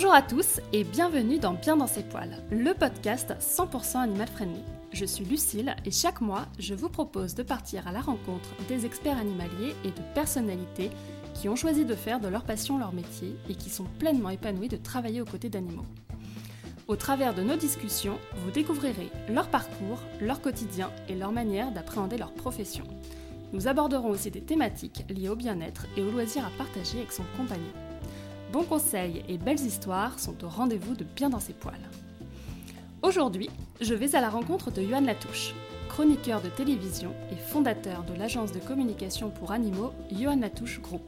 Bonjour à tous et bienvenue dans Bien dans ses poils, le podcast 100% animal friendly. Je suis Lucille et chaque mois, je vous propose de partir à la rencontre des experts animaliers et de personnalités qui ont choisi de faire de leur passion leur métier et qui sont pleinement épanouis de travailler aux côtés d'animaux. Au travers de nos discussions, vous découvrirez leur parcours, leur quotidien et leur manière d'appréhender leur profession. Nous aborderons aussi des thématiques liées au bien-être et au loisir à partager avec son compagnon. Bons conseils et belles histoires sont au rendez-vous de Bien dans ses poils. Aujourd'hui, je vais à la rencontre de Johan Latouche, chroniqueur de télévision et fondateur de l'agence de communication pour animaux Johan Latouche Group.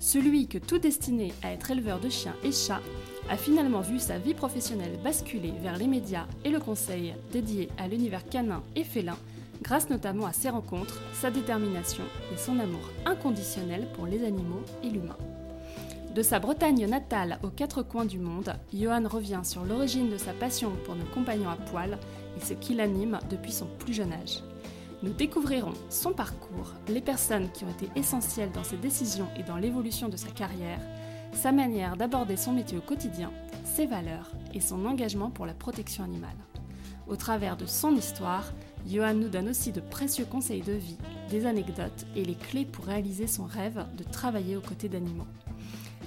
Celui que tout destiné à être éleveur de chiens et chats a finalement vu sa vie professionnelle basculer vers les médias et le conseil dédié à l'univers canin et félin, grâce notamment à ses rencontres, sa détermination et son amour inconditionnel pour les animaux et l'humain. De sa Bretagne natale aux quatre coins du monde, Johan revient sur l'origine de sa passion pour nos compagnons à poil et ce qui l'anime depuis son plus jeune âge. Nous découvrirons son parcours, les personnes qui ont été essentielles dans ses décisions et dans l'évolution de sa carrière, sa manière d'aborder son métier au quotidien, ses valeurs et son engagement pour la protection animale. Au travers de son histoire, Johan nous donne aussi de précieux conseils de vie, des anecdotes et les clés pour réaliser son rêve de travailler aux côtés d'animaux.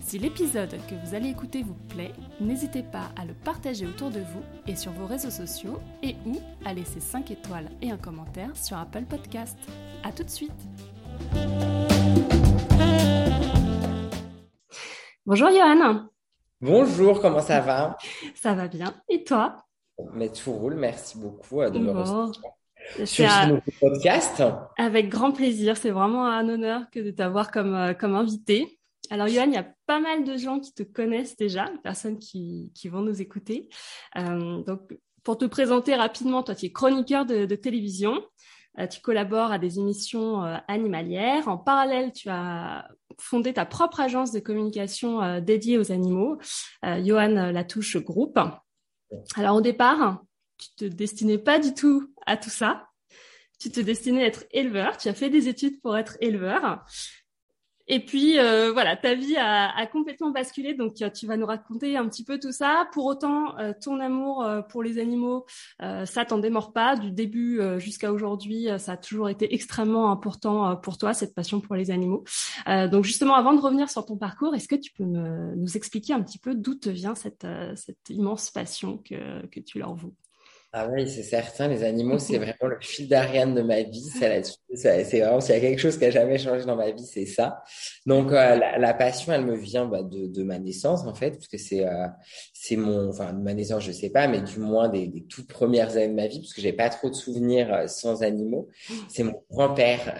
Si l'épisode que vous allez écouter vous plaît, n'hésitez pas à le partager autour de vous et sur vos réseaux sociaux et ou à laisser 5 étoiles et un commentaire sur Apple Podcast. A tout de suite Bonjour Johan Bonjour, comment ça va? Ça va bien. Et toi? Mais tout roule, merci beaucoup euh, de me recevoir. Sur à... podcast? Avec grand plaisir, c'est vraiment un honneur que de t'avoir comme, euh, comme invité. Alors, Johan, il y a pas mal de gens qui te connaissent déjà, personnes qui, vont nous écouter. Euh, donc, pour te présenter rapidement, toi, tu es chroniqueur de, télévision. Euh, tu collabores à des émissions euh, animalières. En parallèle, tu as fondé ta propre agence de communication dédiée aux animaux, Johan Latouche Group. Alors, au départ, tu te destinais pas du tout à tout ça. Tu te destinais à être éleveur. Tu as fait des études pour être éleveur. Et puis euh, voilà, ta vie a, a, complètement basculé, donc tu vas nous raconter un petit peu tout ça. Pour autant, euh, ton amour euh, pour les animaux, ça t'en démord pas. Du début jusqu'à aujourd'hui, ça a toujours été extrêmement important pour toi cette passion pour les animaux. donc justement, avant de revenir sur ton parcours, est-ce que tu peux me, nous expliquer un petit peu d'où te vient cette, cette immense passion que, que tu leur voues ah oui, c'est certain, les animaux, c'est vraiment le fil d'Ariane de ma vie. C'est vraiment, s'il y a quelque chose qui a jamais changé dans ma vie, c'est ça. Donc, euh, la, passion, elle me vient bah, de, de, ma naissance, en fait, parce que c'est euh, c'est mon, enfin, de ma naissance, je sais pas, mais du moins des, des toutes premières années de ma vie, parce que j'ai pas trop de souvenirs euh, sans animaux. C'est mon grand-père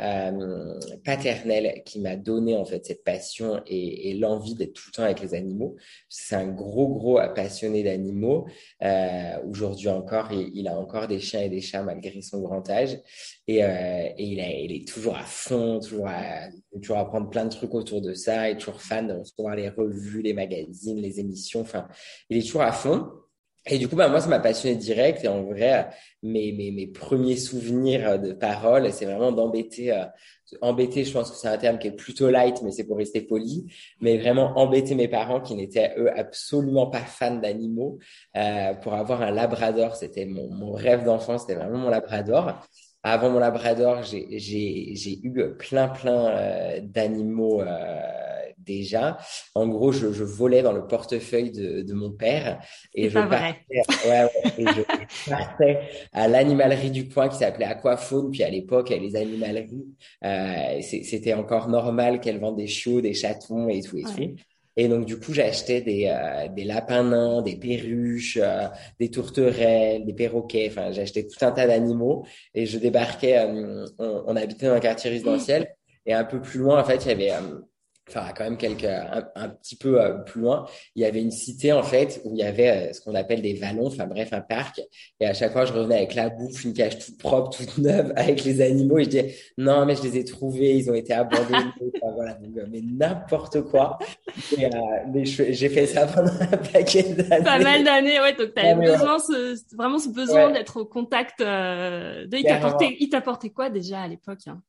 paternel qui m'a donné, en fait, cette passion et, et l'envie d'être tout le temps avec les animaux. C'est un gros, gros passionné d'animaux. Aujourd'hui encore, il, a encore des chiens et des chats malgré son grand âge. Et, euh, il, est toujours à fond, toujours à, toujours apprendre plein de trucs autour de ça. Il est toujours fan de recevoir les revues, les magazines, les émissions. Enfin, il est toujours à fond. Et du coup, bah, moi, ça m'a passionné direct. Et en vrai, mes, mes, mes premiers souvenirs de parole, c'est vraiment d'embêter. Euh, embêter, je pense que c'est un terme qui est plutôt light, mais c'est pour rester poli. Mais vraiment embêter mes parents qui n'étaient, eux, absolument pas fans d'animaux. Euh, pour avoir un labrador, c'était mon, mon rêve d'enfant, c'était vraiment mon labrador. Avant mon labrador, j'ai eu plein, plein euh, d'animaux. Euh, déjà. En gros, je, je, volais dans le portefeuille de, de mon père et je, partais, ouais, ouais, et je partais à l'animalerie du coin qui s'appelait Aquafaune. Puis à l'époque, les animaleries, euh, c'était encore normal qu'elles vendent des chiots, des chatons et tout et tout. Et donc, du coup, j'achetais des, euh, des lapins nains, des perruches, euh, des tourterelles, des perroquets. Enfin, j'achetais tout un tas d'animaux et je débarquais. Euh, on, on, habitait dans un quartier résidentiel et un peu plus loin, en fait, il y avait enfin quand même quelques un, petit peu euh, plus loin, il y avait une cité en fait où il y avait euh, ce qu'on appelle des vallons, enfin bref un parc. Et à chaque fois, je revenais avec la bouffe, une cage toute propre, toute neuve, avec les animaux. Et je disais non mais je les ai trouvés, ils ont été abandonnés. enfin, voilà, donc, euh, mais n'importe quoi. mais j'ai fait ça pendant un paquet d'années. Pas mal d'années, ouais. Donc t'avais besoin, ce, vraiment ce besoin d'être au contact. de, il t'apportait, il t'apportait quoi déjà à l'époque hein?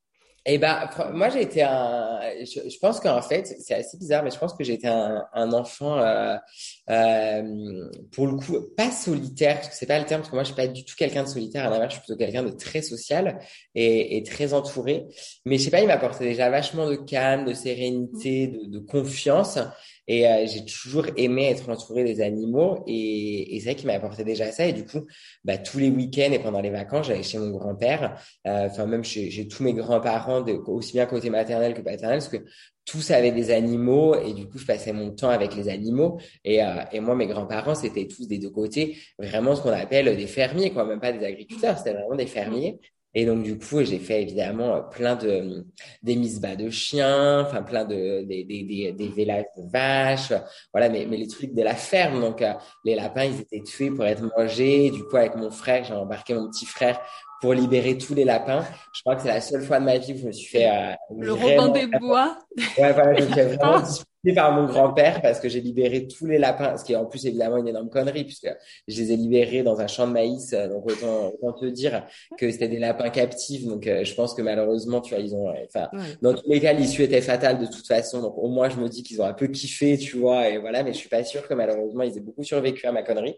Eh ben, moi, j'ai été un. Je, je pense qu'en fait, c'est assez bizarre, mais je pense que j'ai été un, un enfant, euh, euh, pour le coup, pas solitaire, parce que c'est pas le terme, parce que moi, je suis pas du tout quelqu'un de solitaire. À l'inverse, je suis plutôt quelqu'un de très social et, et, très entouré. Mais je sais pas, il m'apportait déjà vachement de calme, de sérénité, de, de confiance. Et euh, j'ai toujours aimé être entouré des animaux et, et c'est vrai qu'il m'a apporté déjà ça. Et du coup, bah, tous les week-ends et pendant les vacances, j'allais chez mon grand-père, euh, enfin même chez, chez, tous mes grands-parents, aussi bien côté maternel que paternel, parce que tous avaient des animaux et du coup, je passais mon temps avec les animaux. Et, euh, et moi, mes grands-parents, c'était tous des deux côtés, vraiment ce qu'on appelle des fermiers, quoi, même pas des agriculteurs, c'était vraiment des fermiers. Et donc, du coup, j'ai fait évidemment plein de, des mises bas de chiens, enfin, plein de, des, des, des, des vélages de vaches, voilà, mais, mais les trucs de la ferme. Donc, euh, les lapins, ils étaient tués pour être mangés. Du coup, avec mon frère, j'ai embarqué mon petit frère pour libérer tous les lapins. Je crois que c'est la seule fois de ma vie que je me suis fait... Euh, le Robin des Bois. Ouais, voilà, vraiment par mon grand-père parce que j'ai libéré tous les lapins, ce qui est en plus évidemment une énorme connerie puisque je les ai libérés dans un champ de maïs. Euh, donc autant, autant te dire que c'était des lapins captifs. Donc euh, je pense que malheureusement, tu vois, ils ont, enfin, dans tous les cas, l'issue était fatale de toute façon. Donc au moins, je me dis qu'ils ont un peu kiffé, tu vois, et voilà. Mais je suis pas sûr que malheureusement, ils aient beaucoup survécu à ma connerie.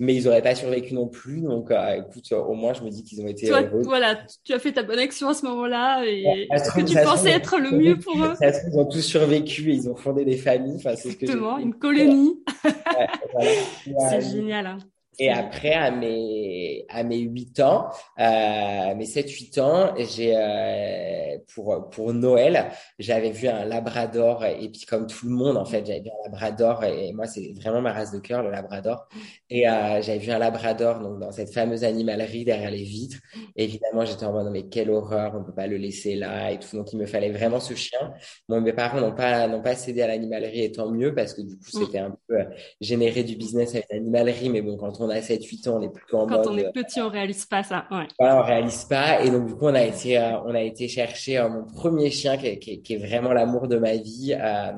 Mais ils auraient pas survécu non plus. Donc euh, écoute, au moins, je me dis qu'ils ont été toi, Voilà, tu as fait ta bonne action à ce moment-là et que tu pensais être le mieux pour eux. ils ont tous survécu et ils ont fondé des familles. Enfin, c'est ce que Exactement, une colonie. c'est génial. Hein. Et après, à mes, à mes 8 ans, euh, mes 7-8 ans, j'ai, euh, pour, pour Noël, j'avais vu un labrador. Et puis, comme tout le monde, en fait, j'avais vu un labrador. Et moi, c'est vraiment ma race de cœur, le labrador. Et euh, j'avais vu un labrador donc, dans cette fameuse animalerie derrière les vitres. évidemment, j'étais en mode, mais quelle horreur, on peut pas le laisser là et tout. Donc, il me fallait vraiment ce chien. Bon, mes parents n'ont pas, n'ont pas cédé à l'animalerie et tant mieux parce que du coup, mm. c'était un peu euh, générer du business avec l'animalerie. Mais bon, quand on a 7-8 ans, on n'est plus qu'en mode. Quand on est petit, on réalise pas ça. Ouais. Voilà, on réalise pas. Et donc, du coup, on a été, euh, on a été chercher euh, mon premier chien qui est, qui qui est vraiment l'amour de ma vie. Euh,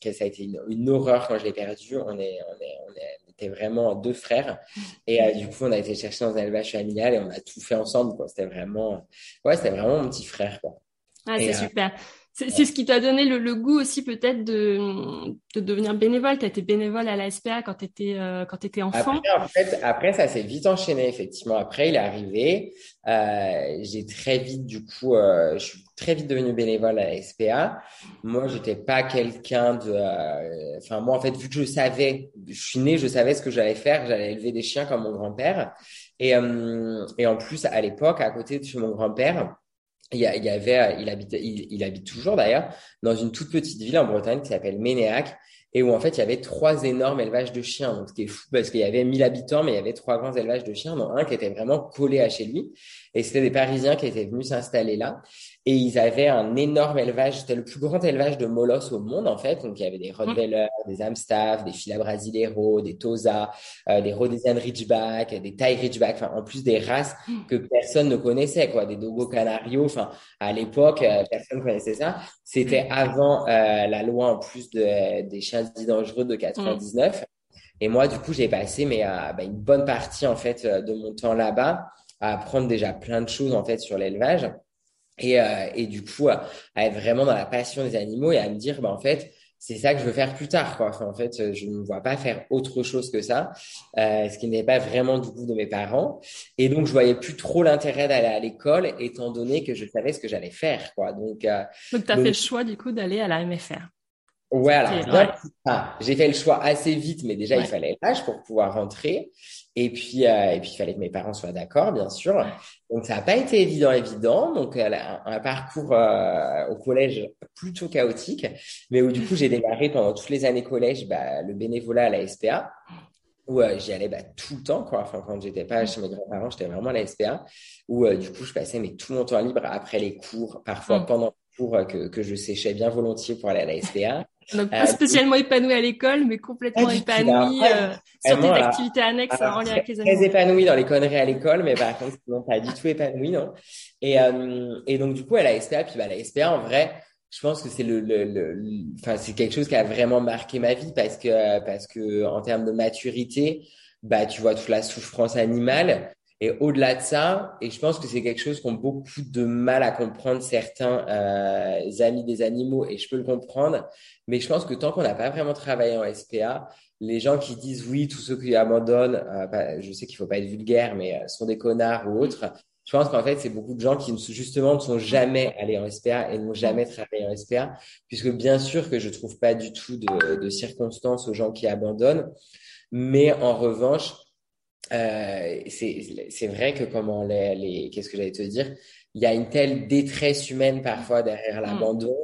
que ça a été une, une horreur quand je l'ai perdu. On est, on est, on est, était vraiment deux frères. Et euh, du coup, on a été chercher dans un élevage familial et on a tout fait ensemble. Quoi. C'était vraiment, ouais, c'était vraiment mon petit frère. Quoi. Ah, c'est super. C'est ce qui t'a donné le, le, goût aussi peut-être de, de devenir bénévole. Tu as été bénévole à la SPA quand tu étais, euh, étais enfant. Après, en fait, après, ça s'est vite enchaîné, effectivement. Après, il est arrivé. Euh, j'ai très vite, du coup, euh, je suis très vite devenu bénévole à la SPA. Moi, j'étais pas quelqu'un de... Euh, enfin, moi, en fait, vu que je savais, je suis né, je savais ce que j'allais faire. J'allais élever des chiens comme mon grand-père. Et, euh, et en plus, à l'époque, à côté de mon grand-père, il y, avait, il habite, il, habite toujours d'ailleurs dans une toute petite ville en Bretagne qui s'appelle Ménéac et où en fait il y avait trois énormes élevages de chiens. Donc c'était fou parce qu'il y avait 1000 habitants, mais il y avait trois grands élevages de chiens, dont un qui était vraiment collé à chez lui. Et c'était des Parisiens qui étaient venus s'installer là. Et ils avaient un énorme élevage, c'était le plus grand élevage de molosses au monde en fait. Donc il y avait des Rottweilers, des Amstaff, des Fila Brasileiro, des Tosa, euh, des Rhodesian Ridgeback, des Thai Ridgeback, enfin en plus des races que personne ne connaissait quoi, des Dogo Canario. Enfin à l'époque euh, personne connaissait ça. C'était avant euh, la loi en plus de, des chiens dits dangereux de 99. Et moi du coup j'ai passé mais bah, une bonne partie en fait de mon temps là-bas à apprendre déjà plein de choses en fait sur l'élevage et, euh, et du coup à, être vraiment dans la passion des animaux et à me dire bah en fait c'est ça que je veux faire plus tard quoi. Enfin, en fait je ne me vois pas faire autre chose que ça euh, ce qui n'est pas vraiment du goût de mes parents. Et donc je voyais plus trop l'intérêt d'aller à l'école étant donné que je savais ce que j'allais faire quoi. Donc euh, donc tu as fait le choix du coup d'aller à la MFR Ouais, alors, j'ai fait le choix assez vite, mais déjà, il fallait l'âge pour pouvoir rentrer. Et puis, euh, et puis, il fallait que mes parents soient d'accord, bien sûr. Donc, ça n'a pas été évident, évident. Donc, euh, un, parcours euh, au collège plutôt chaotique, mais où du coup, j'ai démarré pendant toutes les années collège bah, le bénévolat à la SPA, où j'y allais bah, tout le temps. Quoi. Enfin, quand j'étais pas chez mes grands-parents, j'étais vraiment à la SPA, où du coup, je passais mais, tout mon temps libre après les cours, parfois mm. pendant les cours que, que je séchais bien volontiers pour aller à la SPA. Donc pas euh, spécialement épanoui à l'école, mais complètement épanoui euh, sur des activités annexes en lien avec les animaux. Très épanoui dans les conneries à l'école, mais par contre non pas du tout épanoui, non. Et euh, et donc du coup à la SPA, puis bah la SPA en vrai, je pense que c'est le, le, le, enfin c'est quelque chose qui a vraiment marqué ma vie parce que parce que en termes de maturité, bah tu vois toute la souffrance animale Et au-delà de ça, et je pense que c'est quelque chose qu'ont beaucoup de mal à comprendre certains euh, amis des animaux, et je peux le comprendre, mais je pense que tant qu'on n'a pas vraiment travaillé en SPA, les gens qui disent oui, tous ceux qui abandonnent, euh, je sais qu'il faut pas être vulgaire, mais euh, sont des connards ou autres. Je pense qu'en fait, c'est beaucoup de gens qui justement ne sont jamais allés en SPA et n'ont jamais travaillé en SPA, puisque bien sûr que je trouve pas du tout de, de circonstances aux gens qui abandonnent, mais en revanche, euh, c'est vrai que comment les, les qu'est-ce que j'allais te dire? Il y a une telle détresse humaine parfois derrière mm. l'abandon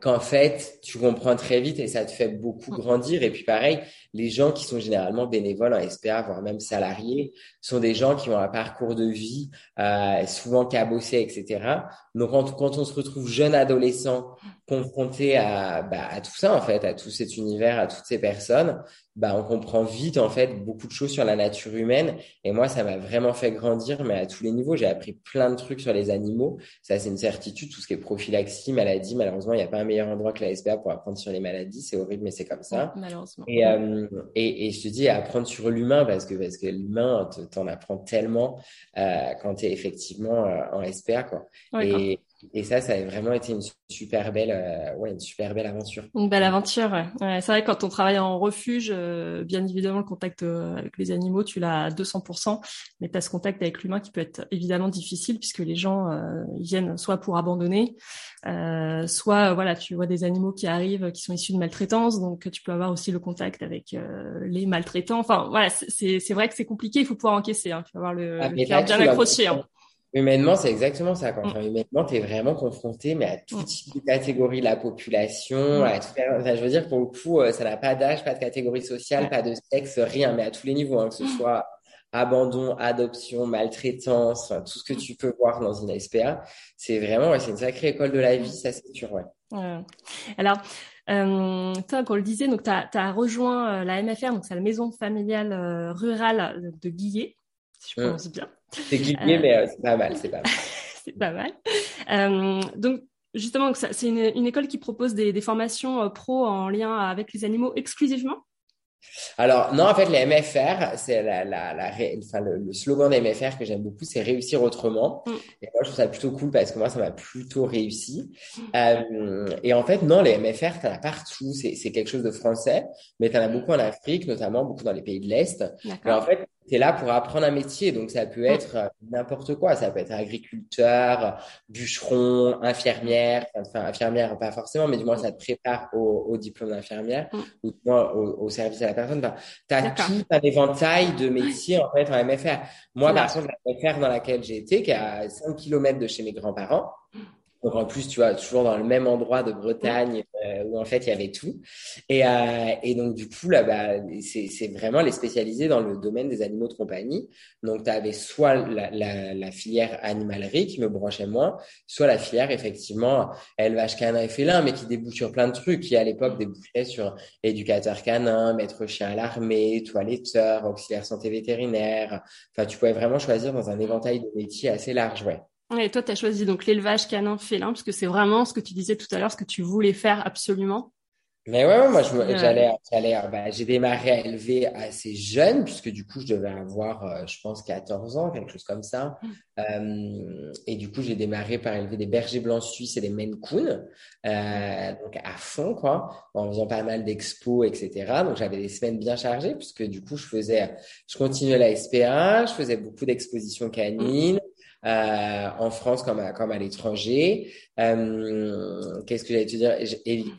qu'en fait tu comprends très vite et ça te fait beaucoup mm. grandir et puis pareil les gens qui sont généralement bénévoles en SPA voire même salariés sont des gens qui ont un parcours de vie euh, souvent cabossé etc donc quand, quand on se retrouve jeune adolescent confronté à, bah, à tout ça en fait à tout cet univers à toutes ces personnes bah, on comprend vite en fait beaucoup de choses sur la nature humaine. Et moi, ça m'a vraiment fait grandir, mais à tous les niveaux. J'ai appris plein de trucs sur les animaux. Ça, c'est une certitude. Tout ce qui est prophylaxie, maladie, malheureusement, il n'y a pas un meilleur endroit que la SPA pour apprendre sur les maladies. C'est horrible, mais c'est comme ça. malheureusement. Et, euh, et, et, je te dis, apprendre sur l'humain parce que parce que l'humain, t'en apprends tellement euh, quand tu es effectivement euh, en SPA, quoi. et, et ça, ça a vraiment été une super belle, euh, ouais, une super belle aventure. Une belle aventure. Ouais. c'est vrai quand on travaille en refuge, euh, bien évidemment le contact euh, avec les animaux, tu l'as à 200%, mais tu as ce contact avec l'humain qui peut être évidemment difficile puisque les gens ils viennent soit pour abandonner, soit voilà, tu vois des animaux qui arrivent qui sont issus de maltraitance, donc tu peux avoir aussi le contact avec les maltraitants. Enfin voilà, c'est vrai que c'est compliqué, il faut pouvoir encaisser, hein. il faut avoir le, ah, le cœur bien accroché. Hein. Humainement, c'est exactement ça. Quand mm. humainement, tu es vraiment confronté mais à toutes mm. catégories de la population. Mm. À enfin, je veux dire, pour le coup, euh, ça n'a pas d'âge, pas de catégorie sociale, pas de sexe, rien, mais à tous les niveaux, hein, que ce soit abandon, adoption, maltraitance, tout ce que tu peux voir dans une SPA. C'est vraiment, c'est une sacrée école de la vie, ça c'est sûr, ouais. Alors, euh, toi, on le disait, donc tu as, rejoint euh, la MFR, donc c'est la maison familiale euh, rurale de Guillet, si je prononce bien. C'est cliqué, mais euh, c'est pas mal, c'est pas mal. c'est pas mal. Euh, donc, justement, c'est une, une, école qui propose des, des formations euh, pro en lien avec les animaux exclusivement? Alors non, en fait, les MFR, c'est la, la, la, enfin, le, slogan des MFR que j'aime beaucoup, c'est réussir autrement. Mm. Et moi, je trouve ça plutôt cool parce que moi, ça m'a plutôt réussi. Euh, et en fait, non, les MFR, t'en as partout. C'est quelque chose de français, mais t'en as beaucoup en Afrique, notamment beaucoup dans les pays de l'Est. En fait, tu es là pour apprendre un métier. Donc, ça peut être euh, n'importe quoi. Ça peut être agriculteur, bûcheron, infirmière. Enfin, infirmière, pas forcément, mais du moins, ça te prépare au, au diplôme d'infirmière mm. ou du moins au, au, service à la personne. Enfin, tu as tout un éventail de métiers, en fait, en MFR. Moi, par exemple, la MFR dans laquelle j'ai été, qui est à 5 km de chez mes grands-parents, donc en plus, tu vois, toujours dans le même endroit de Bretagne euh, où en fait il y avait tout. Et, euh, et donc du coup là, bah, c'est vraiment les spécialisés dans le domaine des animaux de compagnie. Donc tu avais soit la, la, la, filière animalerie qui me branchait moins, soit la filière effectivement élevage canin et félin, mais qui débouche sur plein de trucs. Qui à l'époque débouchait sur éducateur canin, maître chien à l'armée, toiletteur, auxiliaire santé vétérinaire. Enfin, tu pouvais vraiment choisir dans un éventail de métiers assez large, ouais. Et toi, tu as choisi donc l'élevage canin félin parce que c'est vraiment ce que tu disais tout à l'heure, ce que tu voulais faire absolument. Mais ouais, moi, j'allais, j'allais, bah, j'ai démarré à élever assez jeune, puisque du coup, je devais avoir, euh, je pense, 14 ans, quelque chose comme ça. Mm. Euh, et du coup, j'ai démarré par élever des bergers blancs suisses et des Maine Coon, euh, donc à fond, quoi, en faisant pas mal d'expos, etc. Donc, j'avais des semaines bien chargées, puisque du coup, je faisais, je continuais la SPA, je faisais beaucoup d'expositions canines. Euh, en France comme à, comme à l'étranger. Euh, Qu'est-ce que j'allais te dire?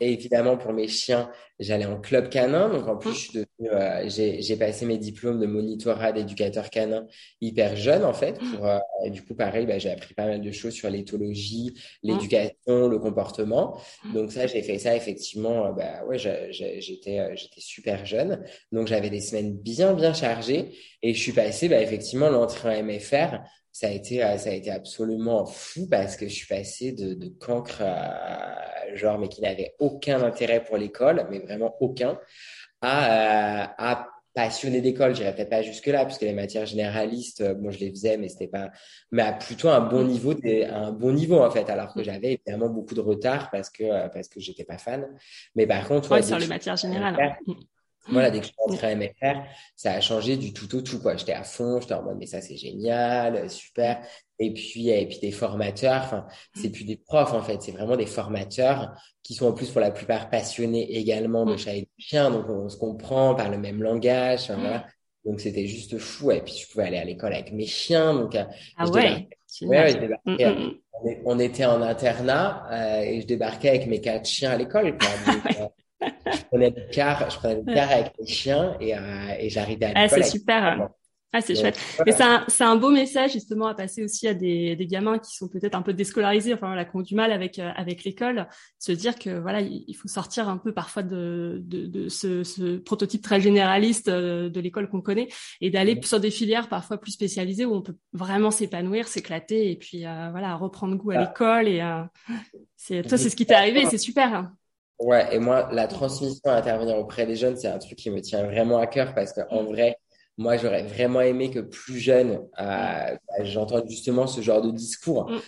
Évidemment, pour mes chiens, j'allais en club canin. Donc, en plus, euh, j'ai passé mes diplômes de monitorat d'éducateur canin hyper jeune, en fait. Pour, euh, du coup, pareil, bah, j'ai appris pas mal de choses sur l'éthologie, l'éducation, le comportement. Donc, ça, j'ai fait ça effectivement. Bah, ouais, j'étais j'étais super jeune. Donc, j'avais des semaines bien, bien chargées. Et je suis passé, bah, effectivement, l'entrée en MFR ça a été euh, ça a été absolument fou parce que je suis passé de, de cancre à, genre mais qui n'avait aucun intérêt pour l'école mais vraiment aucun à, euh, à passionné d'école. J'irais peut-être pas jusque là puisque les matières généralistes bon je les faisais mais c'était pas mais à plutôt un bon niveau des, un bon niveau en fait alors que j'avais évidemment beaucoup de retard parce que euh, parce que j'étais pas fan. Mais par contre ouais, sur les matières générales voilà, dès que je suis rentré à MFR, ça a changé du tout au tout, quoi. J'étais à fond, j'étais en mode, mais ça, c'est génial, super. Et puis, et puis des formateurs, enfin, c'est plus des profs, en fait, c'est vraiment des formateurs qui sont en plus pour la plupart passionnés également de chat et de chien. Donc, on se comprend, par le même langage, voilà. Donc, c'était juste fou. Et puis, je pouvais aller à l'école avec mes chiens. Donc, euh, ah ouais. Ouais, je débarquais, mm, mm, mm. on, était en internat euh, et je débarquais avec mes quatre chiens à l'école. Euh, prenais le car, je prenais le car avec les chiens et, euh, et j'arrivais à ah, c'est super. Ah, c'est chouette. Et c'est un, c'est un beau message justement à passer aussi à des, des gamins qui sont peut-être un peu déscolarisés, enfin voilà, qui ont du mal avec euh, avec l'école, se dire que voilà, il faut sortir un peu parfois de de, de ce, ce, prototype très généraliste euh, de l'école qu'on connaît et d'aller sur des filières parfois plus spécialisées où on peut vraiment s'épanouir, s'éclater et puis euh, voilà, reprendre goût à ah. l'école et c'est toi c'est ce qui t'est arrivé, c'est super. Hein. Ouais, et moi, la transmission à intervenir auprès des jeunes, c'est un truc qui me tient vraiment à cœur parce qu'en vrai, moi, j'aurais vraiment aimé que plus jeune, euh, bah, j'entende justement ce genre de discours. Mm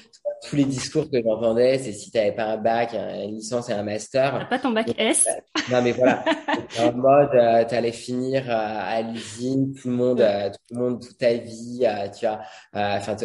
tous les discours que j'entendais, c'est si tu n'avais pas un bac, une licence et un master. pas ton bac S. Non, mais voilà. en mode, euh, tu allais finir euh, à l'usine, tout le monde, euh, tout le monde, toute ta vie, tu as, enfin,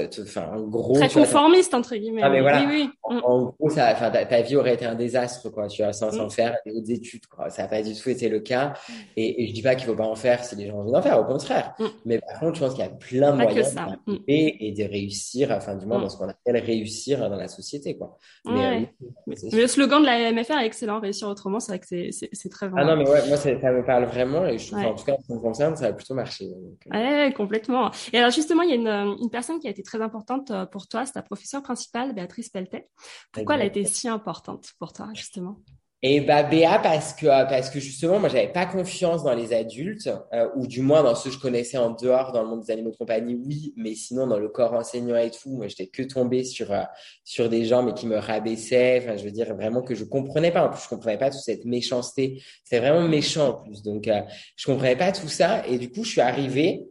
en gros. Très conformiste, entre guillemets. Ah, mais voilà. Oui, oui. En, gros, ça, ta, vie aurait été un désastre, quoi, tu vois, sans, sans mm. faire des études, quoi. Ça n'a pas du tout été le cas. Et, et je dis pas qu'il faut pas en faire si les gens ont envie d'en faire, au contraire. Mm. Mais par contre, je pense qu'il y a plein de moyens de mm. et de réussir, enfin, du moins, dans ce qu'on appelle réussir dans la société, quoi. Mais, euh, le slogan de la MFR est excellent, réussir autrement, c'est vrai que c'est très vrai. Ah non, mais ouais, moi, ça me parle vraiment et je, en tout cas, en ce qui me concerne, ça a plutôt marché. Euh. Ouais, complètement. Et alors, justement, il y a une, une, personne qui a été très importante euh, pour toi, c'est ta professeure principale, Béatrice Peltet. Pourquoi elle a été si importante pour toi, justement? Et bah Béa parce que parce que justement moi j'avais pas confiance dans les adultes euh, ou du moins dans ceux que je connaissais en dehors dans le monde des animaux de compagnie oui mais sinon dans le corps enseignant et tout moi j'étais que tombée sur euh, sur des gens mais qui me rabaissaient. Enfin je veux dire vraiment que je comprenais pas. En plus je comprenais pas toute cette méchanceté. C'est vraiment méchant en plus. Donc euh, je comprenais pas tout ça. Et du coup je suis arrivée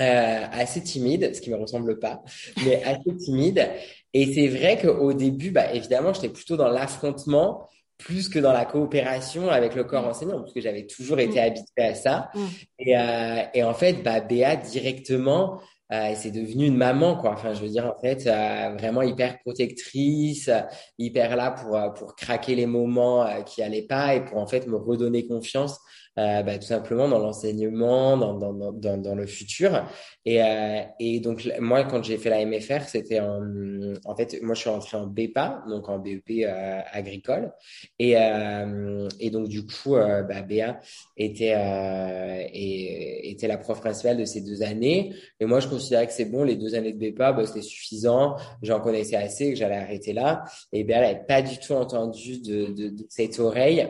euh, assez timide ce qui me ressemble pas mais assez timide. Et c'est vrai qu'au début bah évidemment j'étais plutôt dans l'affrontement plus que dans la coopération avec le corps mm. enseignant, parce que j'avais toujours été mm. habituée à ça. Mm. Et, euh, et, en fait, bah, Béa, directement, euh, c'est devenu une maman, quoi. Enfin, je veux dire, en fait, euh, vraiment hyper protectrice, hyper là pour, pour craquer les moments qui allaient pas et pour, en fait, me redonner confiance euh, bah, tout simplement dans l'enseignement, dans, dans, dans, dans, le futur. Et, euh, et donc, moi, quand j'ai fait la MFR, c'était en, en fait, moi, je suis rentré en BEPA, donc en BEP euh, agricole. Et, euh, et donc, du coup, euh, bah, Béa était, et, était la prof principale de ces deux années. Et moi, je considérais que c'est bon, les deux années de BEPA, bah, c'était suffisant. J'en connaissais assez, que j'allais arrêter là. Et Béa, elle n'avait pas du tout entendu de, de, de cette oreille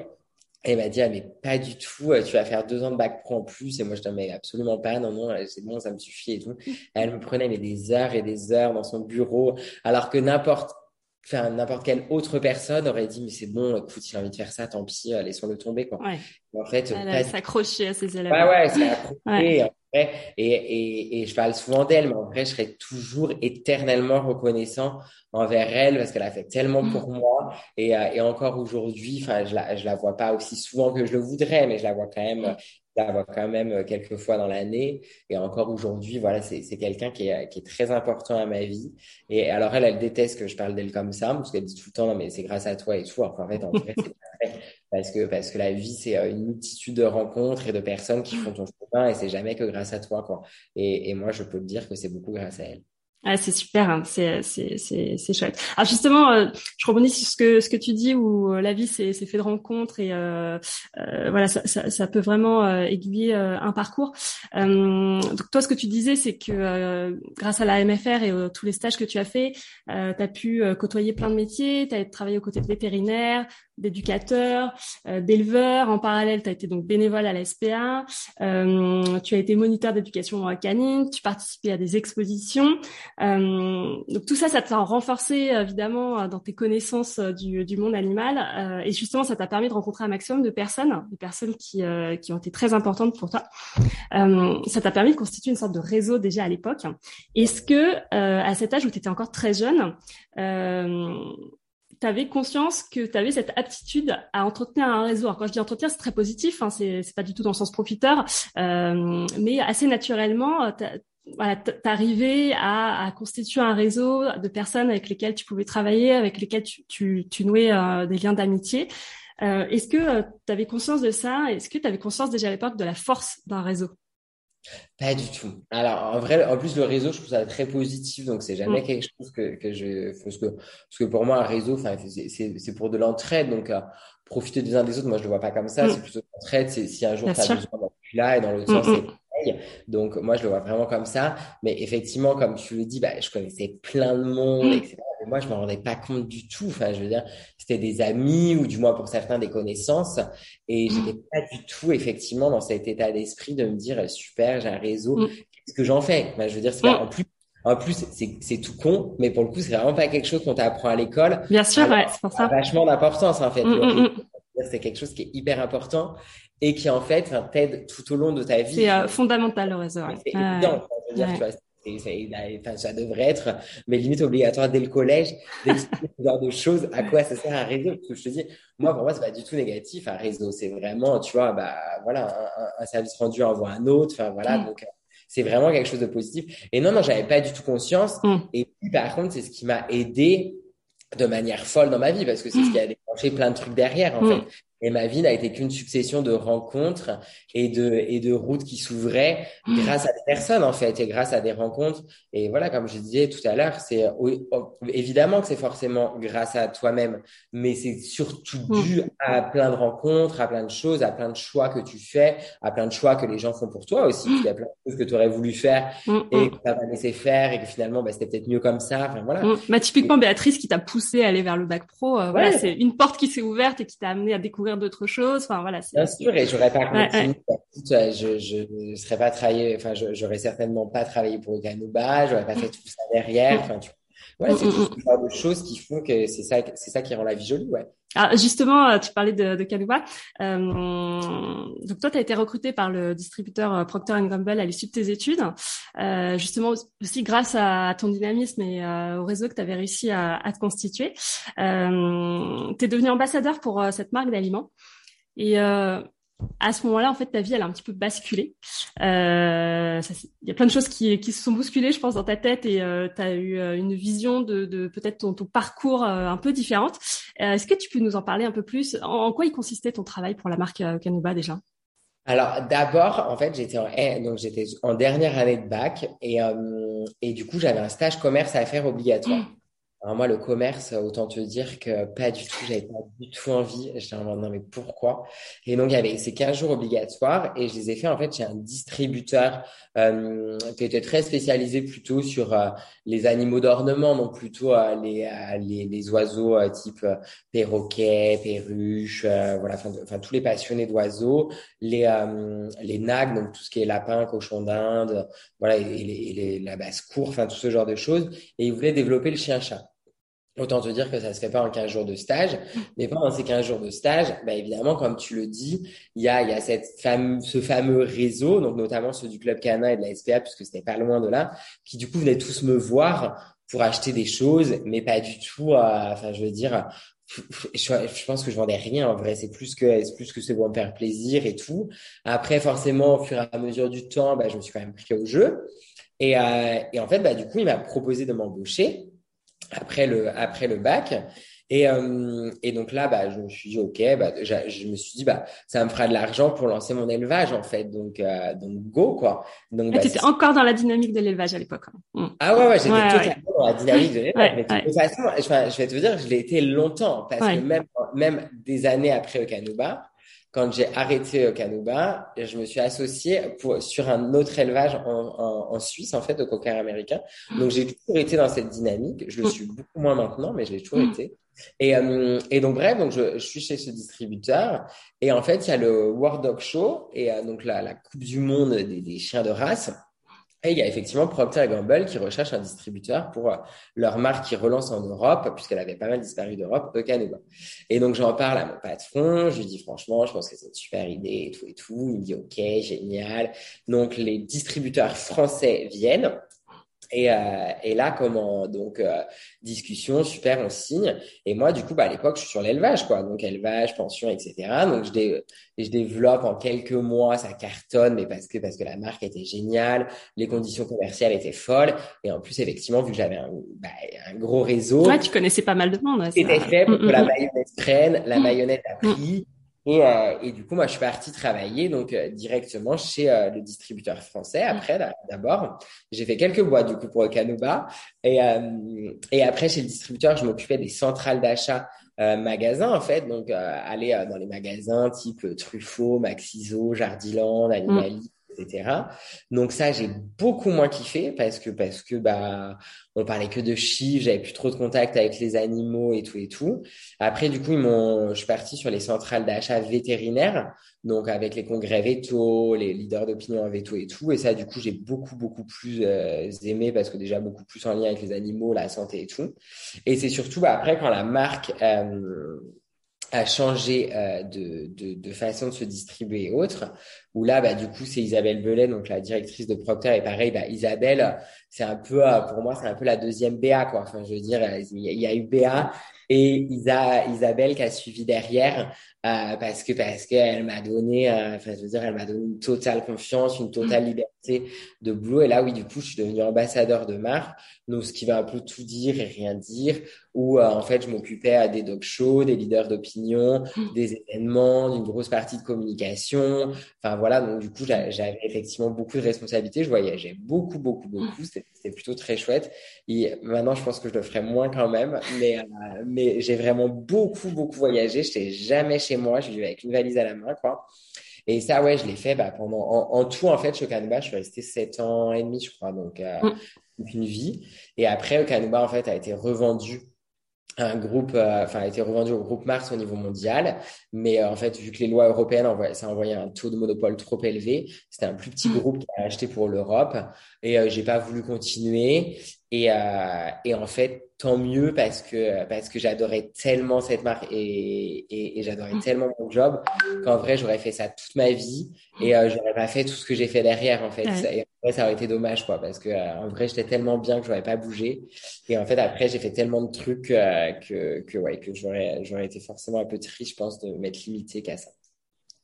elle m'a dit, ah, mais pas du tout, euh, tu vas faire deux ans de bac pro en plus. Et moi, je disais, mais absolument pas, non, non, c'est bon, ça me suffit et tout. Elle me prenait mais des heures et des heures dans son bureau, alors que n'importe, enfin, n'importe quelle autre personne aurait dit, mais c'est bon, écoute, il a envie de faire ça, tant pis, euh, laissons-le tomber, quoi. Ouais. En fait, elle s'accrochait à ses élèves. Ouais, ouais, c'est accroché. Et, et, et, je parle souvent d'elle, mais en vrai, je serais toujours éternellement reconnaissant envers elle parce qu'elle a fait tellement pour mm. moi. Et, euh, et encore aujourd'hui, enfin, je la, je la vois pas aussi souvent que je le voudrais, mais je la vois quand même, vois quand même euh, quelques fois dans l'année. Et encore aujourd'hui, voilà, c'est, quelqu'un qui est, qui est très important à ma vie. Et alors, elle, elle déteste que je parle d'elle comme ça parce qu'elle dit tout le temps, mais c'est grâce à toi et tout. en fait, en vrai, c'est parce que parce que la vie c'est euh, une multitude de rencontres et de personnes qui font ton chemin et c'est jamais que grâce à toi quoi. Et, et moi je peux te dire que c'est beaucoup grâce à elle. Ah, c'est super, hein. c'est c'est chouette. Alors justement, euh, je rebondis sur ce que tu dis où euh, la vie c'est c'est fait de rencontres et euh, voilà ça peut vraiment aiguiller un parcours. donc toi, ce que tu disais, c'est que grâce à la MFR et tous les stages que tu as fait, tu as pu côtoyer plein de métiers, tu as travaillé aux côtés de vétérinaires, d'éducateurs, d'éleveurs. En parallèle, tu as été donc bénévole à la SPA, tu as été moniteur d'éducation canine, tu participais à des expositions. Euh, donc tout ça, ça t'a renforcé évidemment euh, dans tes connaissances euh, du, du monde animal et justement ça t'a permis de rencontrer un maximum de personnes, des personnes qui, qui ont été très importantes pour toi. ça t'a permis de constituer une sorte de réseau déjà à l'époque. Est-ce que à cet âge où tu étais encore très jeune, tu avais conscience que tu avais cette aptitude à entretenir un réseau. Alors quand je dis entretenir, c'est très positif, hein, c'est, pas du tout dans le sens profiteur, euh, mais assez naturellement, voilà, t'arrivais à, à constituer un réseau de personnes avec lesquelles tu pouvais travailler, avec lesquelles tu, tu, tu nouais euh, des liens d'amitié. Euh, est-ce que euh, tu avais conscience de ça? Est-ce que tu avais conscience déjà à l'époque de la force d'un réseau? Pas du tout. Alors, en vrai, en plus, le réseau, je trouve ça très positif. Donc, c'est jamais mm. quelque chose que, que je. Parce que, parce que pour moi, un réseau, c'est pour de l'entraide. Donc, euh, profiter des uns des autres, moi, je le vois pas comme ça. Mm. C'est plutôt de l'entraide. Si un jour, tu as besoin d'être là et dans l'autre mm, sens, donc, moi, je le vois vraiment comme ça. Mais effectivement, comme tu le dis, bah, je connaissais plein de monde, mm. etc. Mais moi, je me rendais pas compte du tout. Enfin, je veux dire, c'était des amis ou du moins pour certains des connaissances. Et je mm. j'étais pas du tout, effectivement, dans cet état d'esprit de me dire, super, j'ai un réseau. Mm. Qu'est-ce que j'en fais? je veux dire, c'est en plus, en plus, c'est tout con, mais pour le coup, c'est vraiment pas quelque chose qu'on t'apprend à l'école. Bien sûr, ouais, c'est pour ça. Vachement d'importance, en fait. C'est quelque chose qui est hyper important et qui en fait t'aide tout au long de ta vie. C'est euh, fondamental le réseau. C'est évident. ça devrait être, mais limite obligatoire dès le collège, d'expliquer ce genre de choses. À quoi ça sert un réseau Parce que je te dis, moi pour moi c'est pas du tout négatif un réseau. C'est vraiment, tu vois, bah voilà, un, service rendu envoie un autre. Enfin voilà, mm. donc c'est vraiment quelque chose de positif. Et non, non, j'avais pas du tout conscience. Mm. Et puis par contre, c'est ce qui m'a aidé de manière folle dans ma vie parce que c'est ce qui a déclenché plein de trucs derrière en fait. Et ma vie n'a été qu'une succession de rencontres et de, et de routes qui s'ouvraient mmh. grâce à des personnes, en fait, et grâce à des rencontres. Et voilà, comme je disais tout à l'heure, c'est oh, évidemment que c'est forcément grâce à toi-même, mais c'est surtout mmh. dû à plein de rencontres, à plein de choses, à plein de choix que tu fais, à plein de choix que les gens font pour toi aussi. Il y a plein de choses que tu aurais voulu faire et que tu pas laissé faire et que finalement, bah, c'était peut-être mieux comme ça. Enfin, voilà. Bah, typiquement, Béatrice qui t'a poussé à aller vers le bac pro, euh, voilà, c'est une porte qui s'est ouverte et qui t'a amené à découvrir d'autres choses. Enfin voilà. Bien sûr, et j'aurais pas continué. Je, je, serais pas travaillé. Enfin, j'aurais certainement pas travaillé pour Ganuba. J'aurais pas fait tout ça derrière. Enfin, tu C'est mm, tout mm, ce genre de choses qui font que c'est ça, c'est ça qui rend la vie jolie, ouais. Ah, justement, euh, tu parlais de, de. Euh, donc toi, tu as été recruté par le distributeur euh, Procter Gamble à l'issue de tes études, euh, justement aussi grâce à ton dynamisme et euh, au réseau que tu avais réussi à, à te constituer. Euh, tu es devenu ambassadeur pour cette marque d'aliments. Et à ce moment-là, en fait, ta vie, elle a un petit peu basculé. Euh, il y a plein de choses qui, qui, se sont bousculées, je pense, dans ta tête et euh, tu as eu euh, une vision de, de peut-être ton, ton, parcours euh, un peu différente. Est-ce que tu peux nous en parler un peu plus? En, quoi il consistait ton travail pour la marque Canuba déjà? Alors d'abord, en fait, j'étais en donc j'étais en dernière année de bac et et du coup j'avais un stage commerce à faire obligatoire. Mmh. Alors moi, le commerce, autant te dire que pas du tout, j'avais pas du tout envie. J'étais en non mais pourquoi? Et donc il y avait ces 15 jours obligatoires et je les ai fait en fait chez un distributeur euh, qui était très spécialisé plutôt sur euh, les animaux d'ornement, donc plutôt euh, les, les, les oiseaux type perroquet, perruche, voilà, enfin tous les passionnés d'oiseaux, les les nags, donc tout ce qui est lapin, cochon d'Inde, voilà, et, les, les, la basse-cour, enfin tout ce genre de choses. Et ils voulaient développer le chien-chat. Autant te dire que ça se fait pas en 15 jours de stage, mais pendant ces 15 jours de stage, bah évidemment, comme tu le dis, il y a, il y a cette fame, ce fameux réseau, donc notamment ceux du Club Cana et de la SPA, puisque c'était pas loin de là, qui du coup venaient tous me voir pour acheter des choses, mais pas du tout, enfin, je veux dire, je, pense que je vendais rien en vrai, c'est plus que c'est plus que c'est pour me faire plaisir et tout. Après, forcément, au fur et à mesure du temps, bah, je me suis quand même pris au jeu. Et, euh, et en fait, bah, du coup, il m'a proposé de m'embaucher après le, après le bac. Et, euh, et donc là, bah, je me suis dit, OK, bah, je me suis dit, bah, ça me fera de l'argent pour lancer mon élevage, en fait. Donc, euh, donc go, quoi. Donc, ah, tu étais encore dans la dynamique de l'élevage à l'époque. Hein. Mm. Ah ouais, ouais, j'étais totalement dans la dynamique de l'élevage. mais de toute façon, je, vais te dire, je l'ai été longtemps, parce que même, même des années après Okanuba, quand j'ai arrêté au Canuba, je me suis associé pour, sur un autre élevage en, en, en Suisse, en fait, au cocker américain. Donc, j'ai toujours été dans cette dynamique. Je le suis beaucoup moins maintenant, mais je l'ai toujours mm. été. Et, euh, et donc, bref, donc je, je, suis chez ce distributeur. Et en fait, il y a le World Dog Show et euh, donc la, la Coupe du Monde des, des chiens de race. Et il y a effectivement Procter Gamble qui recherche un distributeur pour euh, leur marque qui relance en Europe, puisqu'elle avait pas mal disparu d'Europe, au Canada. Et donc, j'en parle à mon patron. Je lui dis, franchement, je pense que c'est une super idée et tout et tout. Il me dit, OK, génial. Donc, les distributeurs français viennent. Et, euh, et là, comment donc euh, discussion, super, on signe. Et moi, du coup, bah, à l'époque, je suis sur l'élevage, quoi. Donc élevage, pension, etc. Donc je, dé je développe en quelques mois, ça cartonne, mais parce que parce que la marque était géniale, les conditions commerciales étaient folles. Et en plus, effectivement, vu que j'avais un, bah, un gros réseau, ouais, tu connaissais pas mal de monde. C'était fait pour mm, que la mm, mm. mayonnaise prenne, la mayonnaise a pris. Et, euh, et, du coup, moi, je suis partie travailler donc euh, directement chez euh, le distributeur français. Après, d'abord, j'ai fait quelques boîtes du coup pour Canuba. Et, et après, chez le distributeur, je m'occupais des centrales d'achat magasins en fait. Donc, aller dans les magasins type Truffaut, Maxiso, Jardiland, Animali etc. Donc ça, j'ai beaucoup moins kiffé parce que parce que bah on parlait que de chiffres, j'avais plus trop de contact avec les animaux et tout et tout. Après, du coup, ils m'ont, je suis parti sur les centrales d'achat vétérinaires, donc avec les congrès véto, les leaders d'opinion veto et tout. Et ça, du coup, j'ai beaucoup beaucoup plus euh, aimé parce que déjà beaucoup plus en lien avec les animaux, la santé et tout. Et c'est surtout bah, après quand la marque euh, a changé euh, de, de, façon de se distribuer et autres. Où là, bah, du coup, c'est Isabelle Belay, donc la directrice de Procter. Et pareil, bah, Isabelle, c'est un peu, euh, pour moi, c'est un peu la deuxième BA, quoi. Enfin, je veux dire, il y a eu BA et Isa, Isabelle qui a suivi derrière. Euh, parce que parce qu'elle m'a donné, euh, enfin je veux dire, elle m'a donné une totale confiance, une totale mm. liberté de boulot. Et là, oui, du coup, je suis devenu ambassadeur de marque, donc ce qui va un peu tout dire et rien dire. Où euh, en fait, je m'occupais à des dog shows, des leaders d'opinion, mm. des événements, d'une grosse partie de communication. Enfin voilà, donc du coup, j'avais effectivement beaucoup de responsabilités. Je voyageais beaucoup, beaucoup, beaucoup. Mm. C'était plutôt très chouette. Et maintenant, je pense que je le ferai moins quand même, mais mais j'ai vraiment beaucoup, beaucoup voyagé. Je n'étais jamais chez moi. Je vivais avec une valise à la main, quoi. Et ça, ouais, je l'ai fait bah, pendant. En, tout, en fait, chez Okanuba, je suis resté sept ans et demi, je crois, donc euh, mm. une vie. Et après, Okanuba, en fait, a été revendu un groupe, euh, enfin, a été revendu au groupe Mars au niveau mondial. Mais euh, en fait, vu que les lois européennes envoyaient, ça envoyait un taux de monopole trop élevé, c'était un plus petit mm. groupe qui a acheté pour l'Europe. Et euh, j'ai pas voulu continuer. Et, euh, et en fait, tant mieux parce que parce que j'adorais tellement cette marque et, et, et j'adorais tellement mon job qu'en vrai j'aurais fait ça toute ma vie et euh, j'aurais pas fait tout ce que j'ai fait derrière en fait. Et en vrai, ça aurait été dommage quoi parce que euh, en vrai j'étais tellement bien que j'aurais pas bougé et en fait après j'ai fait tellement de trucs euh, que que ouais que j'aurais j'aurais été forcément un peu triste je pense de m'être limité qu'à ça.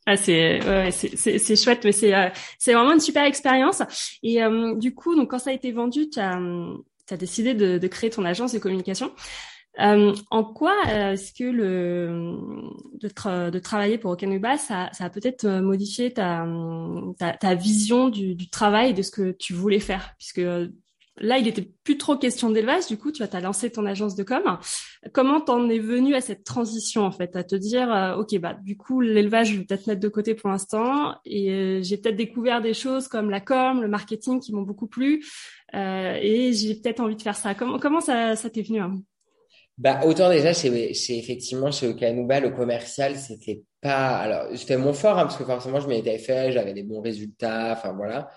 Ah, c'est ouais, c'est chouette, mais c'est euh, c'est vraiment une super expérience. Et du coup, donc quand ça a été vendu, tu as as décidé de, créer ton agence de communication. Euh, en quoi euh, est-ce que le de, travailler pour Okanuba, ça, a peut-être euh, modifié ta, vision du, du, travail et de ce que tu voulais faire? Puisque là, il était plus trop question d'élevage. Du coup, tu as lancé ton agence de com. Comment t'en es venu à cette transition en fait, à te dire, euh, ok, bah du coup, l'élevage, je vais peut-être mettre de côté pour l'instant, et j'ai peut-être découvert des choses comme la com, le marketing qui m'ont beaucoup plu. Euh, et j'ai peut-être envie de faire ça. Comment, comment ça, ça t'est venu hein? Bah, autant déjà chez effectivement chez Okanuba, le commercial, c'était pas. Alors, c'était mon fort, hein, parce que forcément, je m'étais fait, j'avais des bons résultats, enfin voilà.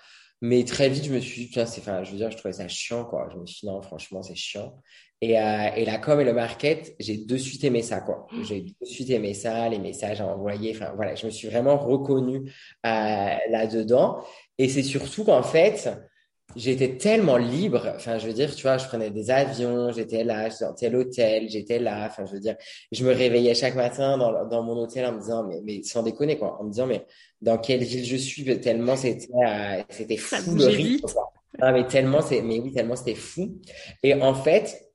Mais très vite, je me suis dit, c'est, enfin, je veux dire, je trouvais ça chiant, quoi. Je me suis dit, non, franchement, c'est chiant. Et, euh, et la com et le market, j'ai de suite aimé ça, quoi. Mmh. J'ai de suite aimé ça, les messages à envoyer. Enfin, voilà, je me suis vraiment reconnu euh, là-dedans. Et c'est surtout qu'en fait, j'étais tellement libre. Enfin, je veux dire, tu vois, je prenais des avions, j'étais là, j'étais dans tel hôtel, j'étais là. Enfin, je veux dire, je me réveillais chaque matin dans, dans mon hôtel en me disant, mais, mais sans déconner, quoi, en me disant, mais dans quelle ville je suis Tellement c'était, euh, c'était fou le rythme. Ah, mais tellement, c'est, mais oui, tellement c'était fou. Et en fait,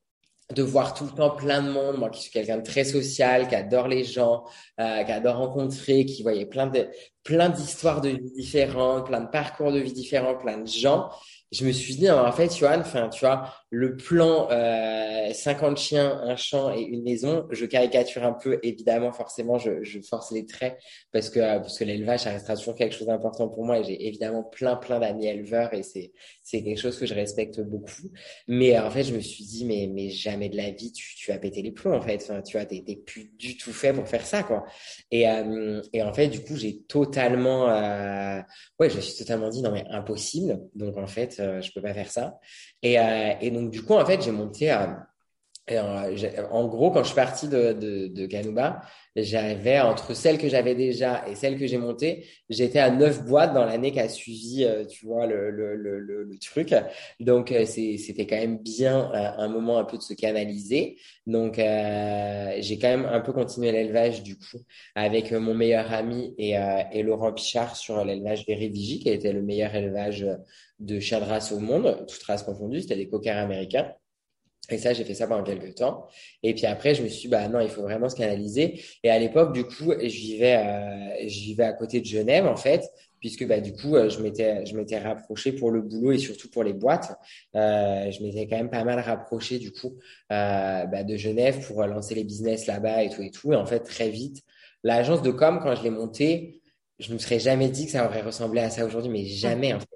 de voir tout le temps plein de monde, moi qui suis quelqu'un de très social, qui adore les gens, euh, qui adore rencontrer, qui voyait plein de plein d'histoires de vie différentes, plein de parcours de vie différents, plein de gens je me suis dit, en fait, Johan, enfin, tu vois, le plan euh, 50 chiens, un champ et une maison, je caricature un peu, évidemment, forcément, je, je force les traits parce que euh, parce que l'élevage, ça restera toujours quelque chose d'important pour moi et j'ai évidemment plein plein d'amis éleveurs et c'est c'est quelque chose que je respecte beaucoup. Mais en fait, je me suis dit, mais mais jamais de la vie, tu tu vas péter les plombs en fait. Enfin, tu vois, t'es t'es plus du tout fait pour faire ça quoi. Et euh, et en fait, du coup, j'ai totalement, euh, ouais, je me suis totalement dit non mais impossible. Donc en fait, euh, je peux pas faire ça. Et, euh, et donc, du coup, en fait, j'ai monté Et en, gros, quand je suis parti de, de, de Canuba, j'avais entre celles que j'avais déjà et celles que j'ai montées, j'étais à neuf boîtes dans l'année qui a suivi, euh, tu vois, le, le, le, le truc. Donc, euh, c'était quand même bien euh, un moment un peu de se canaliser. Donc, j'ai quand même un peu continué l'élevage du coup avec mon meilleur ami et, et Laurent Pichard sur l'élevage Vérivigi, qui était le meilleur élevage de chiens de race au monde, toute race confondue. C'était des coquins américains. Et ça, j'ai fait ça pendant quelques temps. Et puis après, je me suis dit, bah non, il faut vraiment se canaliser. Et à l'époque, du coup, je vivais, euh, je vivais à côté de Genève, en fait, puisque bah, du coup, euh, je m'étais, je m'étais rapproché pour le boulot et surtout pour les boîtes. Euh, je m'étais quand même pas mal rapproché, du coup, euh, bah, de Genève pour lancer les business là-bas et tout et tout. Et en fait, très vite, l'agence de com, quand je l'ai montée, je me serais jamais dit que ça aurait ressemblé à ça aujourd'hui, mais jamais en fait.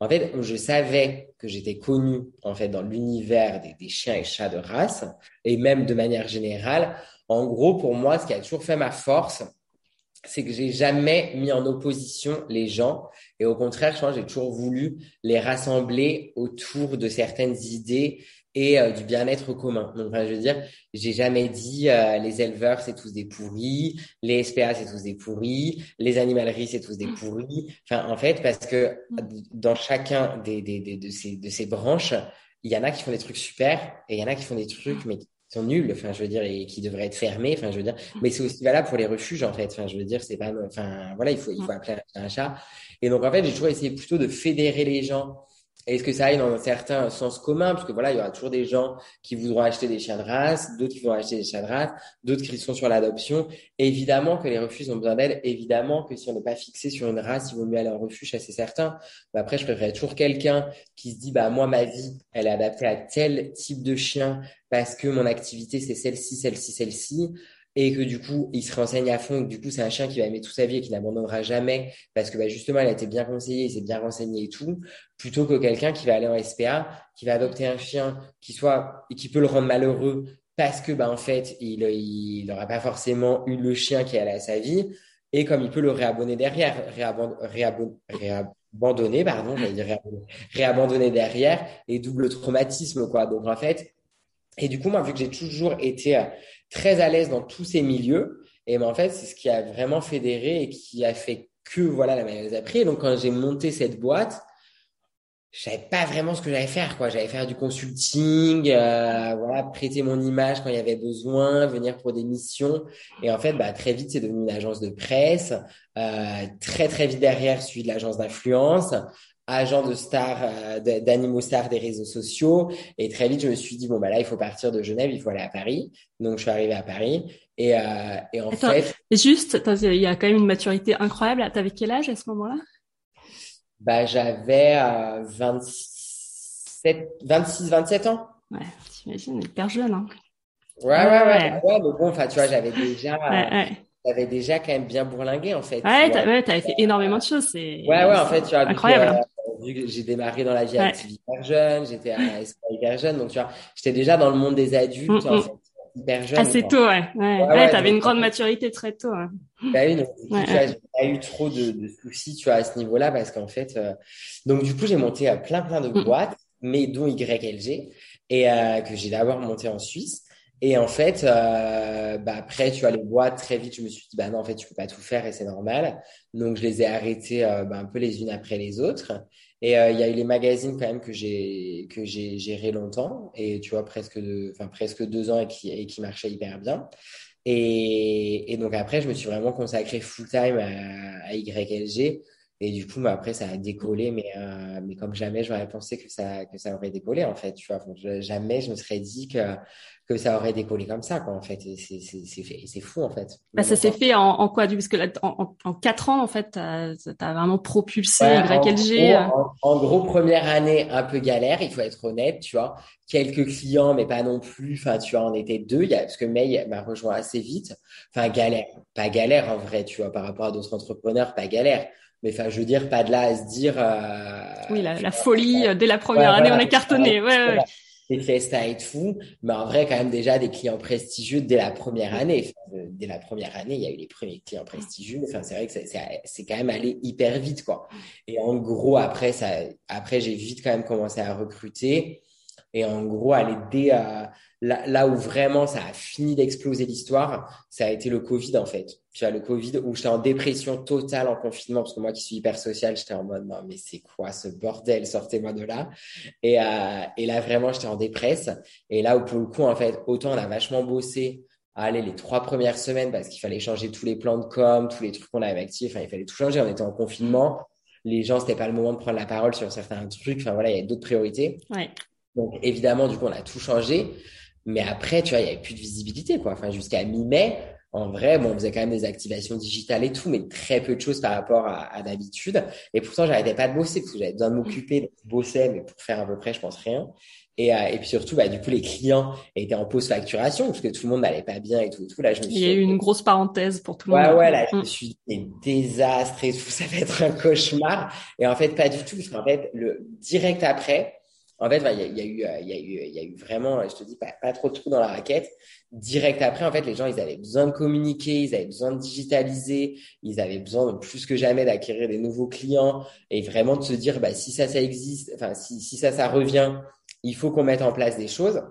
En fait, je savais que j'étais connu en fait dans l'univers des, des, chiens et chats de race, et même de manière générale. En gros, pour moi, ce qui a toujours fait ma force, c'est que j'ai jamais mis en opposition les gens, et au contraire, je pense, j'ai toujours voulu les rassembler autour de certaines idées et euh, du bien-être commun. Donc, enfin, je veux dire, j'ai jamais dit euh, les éleveurs c'est tous des pourris, les SPA c'est tous des pourris, les animaleries c'est tous des pourris. Enfin, en fait, parce que dans chacun des, des, des, de, ces, de ces branches, il y en a qui font des trucs super et il y en a qui font des trucs mais qui sont nuls. Enfin, je veux dire, et qui devraient être fermés. Enfin, je veux dire, mais c'est aussi valable pour les refuges en fait. Enfin, je veux dire, c'est pas, enfin, voilà, il faut, il faut appeler un chat. Et donc, en fait, j'ai toujours essayé plutôt de fédérer les gens est-ce que ça aille dans un certain sens commun Parce que voilà, il y aura toujours des gens qui voudront acheter des chiens de race, d'autres qui vont acheter des chiens de race, d'autres qui sont sur l'adoption. Évidemment que les refuges ont besoin d'aide. Évidemment que si on n'est pas fixé sur une race, il vaut mieux aller en refuge, c'est certain. Mais après, je préférerais toujours quelqu'un qui se dit, bah moi, ma vie, elle est adaptée à tel type de chien parce que mon activité, c'est celle-ci, celle-ci, celle-ci et que du coup, il se renseigne à fond, du coup, c'est un chien qui va aimer toute sa vie et qui n'abandonnera jamais parce que bah, justement, il a été bien conseillé, il s'est bien renseigné et tout, plutôt que quelqu'un qui va aller en SPA, qui va adopter un chien qui soit et qui peut le rendre malheureux parce que bah en fait, il n'aura pas forcément eu le chien qui allait à sa vie et comme il peut le réabonner derrière, pardon, réabandonner derrière et double traumatisme quoi. Donc en fait, et du coup, moi, vu que j'ai toujours été très à l'aise dans tous ces milieux. Et ben, en fait, c'est ce qui a vraiment fédéré et qui a fait que voilà la mayonnaise a pris. Et donc, quand j'ai monté cette boîte, je savais pas vraiment ce que j'allais faire. quoi. J'allais faire du consulting, euh, voilà, prêter mon image quand il y avait besoin, venir pour des missions. Et en fait, bah, très vite, c'est devenu une agence de presse. Euh, très, très vite derrière, suivi de l'agence d'influence agent de star, euh, d'animaux stars des réseaux sociaux. Et très vite, je me suis dit, bon, bah là, il faut partir de Genève, il faut aller à Paris. Donc, je suis arrivé à Paris. Et, euh, et en fait. Juste, il y a quand même une maturité incroyable. T'avais quel âge à ce moment-là? Bah, j'avais euh, 27, 26, 27 ans. Ouais, t'imagines, hyper jeune, hein. Ouais, ouais, ouais. Ouais, mais bon, enfin, tu vois, j'avais déjà. ouais, J'avais déjà quand même bien bourlingué, en fait. Ouais, t'avais fait énormément de choses. Ouais, ouais, en fait, tu vois. Incroyable. Euh, vu que j'ai démarré dans la vie active hyper jeune, j'étais à hyper jeune, donc tu vois, j'étais déjà dans le monde des adultes, mm, en mm. fait, hyper jeune. Assez tôt, ouais. Ouais, ouais, t'avais une grande maturité très tôt. Hein. Bah oui, donc, tu vois, j'ai pas eu trop de, de, soucis, tu vois, à ce niveau-là, parce qu'en fait, euh... donc du coup, j'ai monté à plein plein de mm. boîtes, mais dont YLG, et euh, que j'ai d'abord monté en Suisse. Et en fait, euh, bah après, tu vois, les boîtes, très vite, je me suis dit, bah non, en fait, tu peux pas tout faire et c'est normal. Donc, je les ai arrêtées euh, bah, un peu les unes après les autres. Et euh, il y a eu les magazines quand même que j'ai que j'ai géré longtemps et tu vois presque deux, enfin presque deux ans et qui et qui marchaient hyper bien. Et, et donc après, je me suis vraiment consacré full time à, à YLG. Et du coup, bah, après, ça a décollé, mais, euh, mais comme jamais, j'aurais pensé que ça, que ça aurait décollé, en fait. Tu vois, jamais je me serais dit que, que ça aurait décollé comme ça, quoi, en fait. Et c'est fou, en fait. Bah, ça s'est fait en, en quoi Parce que là, en, en, quatre ans, en fait, tu as, vraiment propulsé ouais, YLG. En, euh. en, gros, première année, un peu galère, il faut être honnête, tu vois. Quelques clients, mais pas non plus. Enfin, tu vois, on était deux. Y a, parce que May m'a rejoint assez vite. Enfin, galère. Pas galère, en vrai, tu vois, par rapport à d'autres entrepreneurs, pas galère. Mais enfin, je veux dire, pas de là à se dire. Euh, oui, la, la folie dès la première année, on est cartonné. Ouais, ouais des festa et tout, mais en vrai, quand même déjà des clients prestigieux dès la première année. Enfin, dès la première année, il y a eu les premiers clients prestigieux. Enfin, c'est vrai que c'est quand même allé hyper vite, quoi. Et en gros, après, ça, après, j'ai vite quand même commencé à recruter. Et en gros, aller dès là, là, où vraiment ça a fini d'exploser l'histoire, ça a été le Covid en fait. Tu vois, le Covid où j'étais en dépression totale en confinement parce que moi qui suis hyper social, j'étais en mode non mais c'est quoi ce bordel, sortez-moi de là. Et, euh, et là vraiment j'étais en dépresse. Et là où pour le coup en fait autant on a vachement bossé aller les trois premières semaines parce qu'il fallait changer tous les plans de com, tous les trucs qu'on avait actifs. Enfin, il fallait tout changer. On était en confinement. Les gens, c'était pas le moment de prendre la parole sur certains trucs. Enfin, voilà, il y a d'autres priorités. Ouais. Donc, évidemment, du coup, on a tout changé. Mais après, tu vois, il n'y avait plus de visibilité, quoi. Enfin, jusqu'à mi-mai, en vrai, bon, on faisait quand même des activations digitales et tout, mais très peu de choses par rapport à, à d'habitude. Et pourtant, j'arrêtais pas de bosser parce que j'avais besoin de m'occuper. Je bossais, mais pour faire à peu près, je pense rien. Et, euh, et puis surtout, bah, du coup, les clients étaient en pause facturation parce que tout le monde n'allait pas bien et tout. tout. Là, je me suis Il y a eu une grosse parenthèse pour tout le ouais, monde. Ouais, là, je me mm. suis dit, désastre et tout, ça va être un cauchemar. Et en fait, pas du tout, parce qu'en fait, le direct après, en fait, y, eu, il y a eu, il y a eu vraiment, je te dis, pas, trop de trous dans la raquette. Direct après, en fait, les gens, ils avaient besoin de communiquer, ils avaient besoin de digitaliser, ils avaient besoin plus que jamais d'acquérir des nouveaux clients et vraiment de se dire, bah, si ça, ça existe, enfin, si, si ça, ça revient, il faut qu'on mette en place des choses.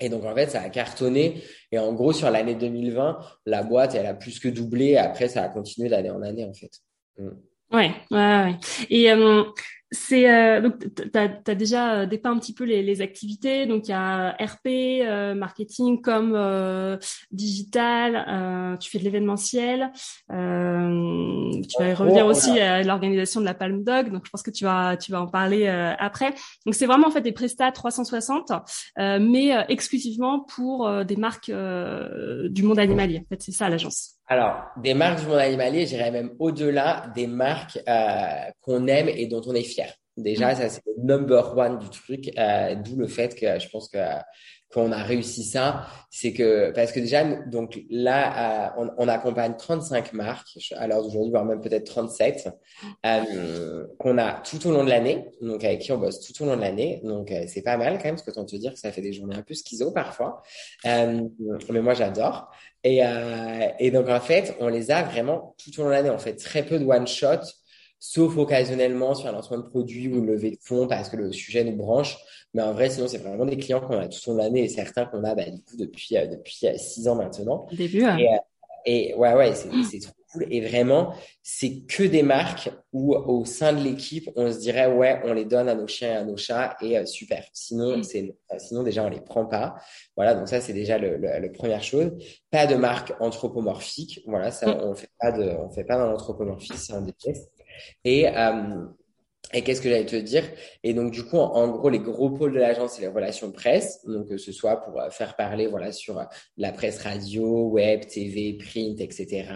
Et donc, en fait, ça a cartonné. Et en gros, sur l'année 2020, la boîte, elle a plus que doublé. Après, ça a continué d'année en année, en fait. Mm. Ouais, ouais, ouais. Et euh, c'est euh, donc tu as, déjà euh, dépeint un petit peu les, les activités. Donc il y a RP, euh, marketing comme euh, digital. Euh, tu fais de l'événementiel. tu vas revenir aussi à l'organisation de la Palm Dog. Donc je pense que tu vas tu vas en parler après. Donc c'est vraiment en fait des prestats 360, mais exclusivement pour des marques du monde animalier. En fait c'est ça l'agence. Alors, des marques du monde animalier, j'irais même au-delà des marques euh, qu'on aime et dont on est fier. Déjà, mm. ça c'est le number one du truc, euh, d'où le fait que je pense que qu'on a réussi ça, c'est que parce que déjà donc là euh, on, on, accompagne 35 marques à l'heure d'aujourd'hui voire même peut-être 37 euh, qu'on a tout au long de l'année donc avec qui on bosse tout au long de l'année donc euh, c'est pas mal quand même parce que tant te dire que ça fait des journées un peu schizo parfois euh, mais moi j'adore et, euh, et donc en fait on les a vraiment tout au long de l'année on fait très peu de one shot sauf occasionnellement sur un lancement de produit ou une levée de fonds parce que le sujet nous branche. Mais en vrai, sinon, c'est vraiment des clients qu'on a tout au long de l'année et certains qu'on a bah, du coup depuis euh, depuis euh, six ans maintenant. Début. Hein. Et, euh, et, ouais, ouais, c'est trop cool. Et vraiment, c'est que des marques où au sein de l'équipe, on se dirait ouais, on les donne à nos chiens et à nos chats et super. Sinon, mm. c'est sinon déjà on les prend pas. Voilà, donc ça c'est déjà le, le, première chose. Pas de marque anthropomorphique. Voilà, ça mm. on fait pas de, on fait pas dans l'anthropomorphisme, c'est un déteste. Et, euh, et qu'est-ce que j'allais te dire? Et donc du coup, en, gros, les gros pôles de l'agence, c'est les relations presse. Donc que ce soit pour euh, faire parler, voilà, sur euh, la presse radio, web, TV, print, etc.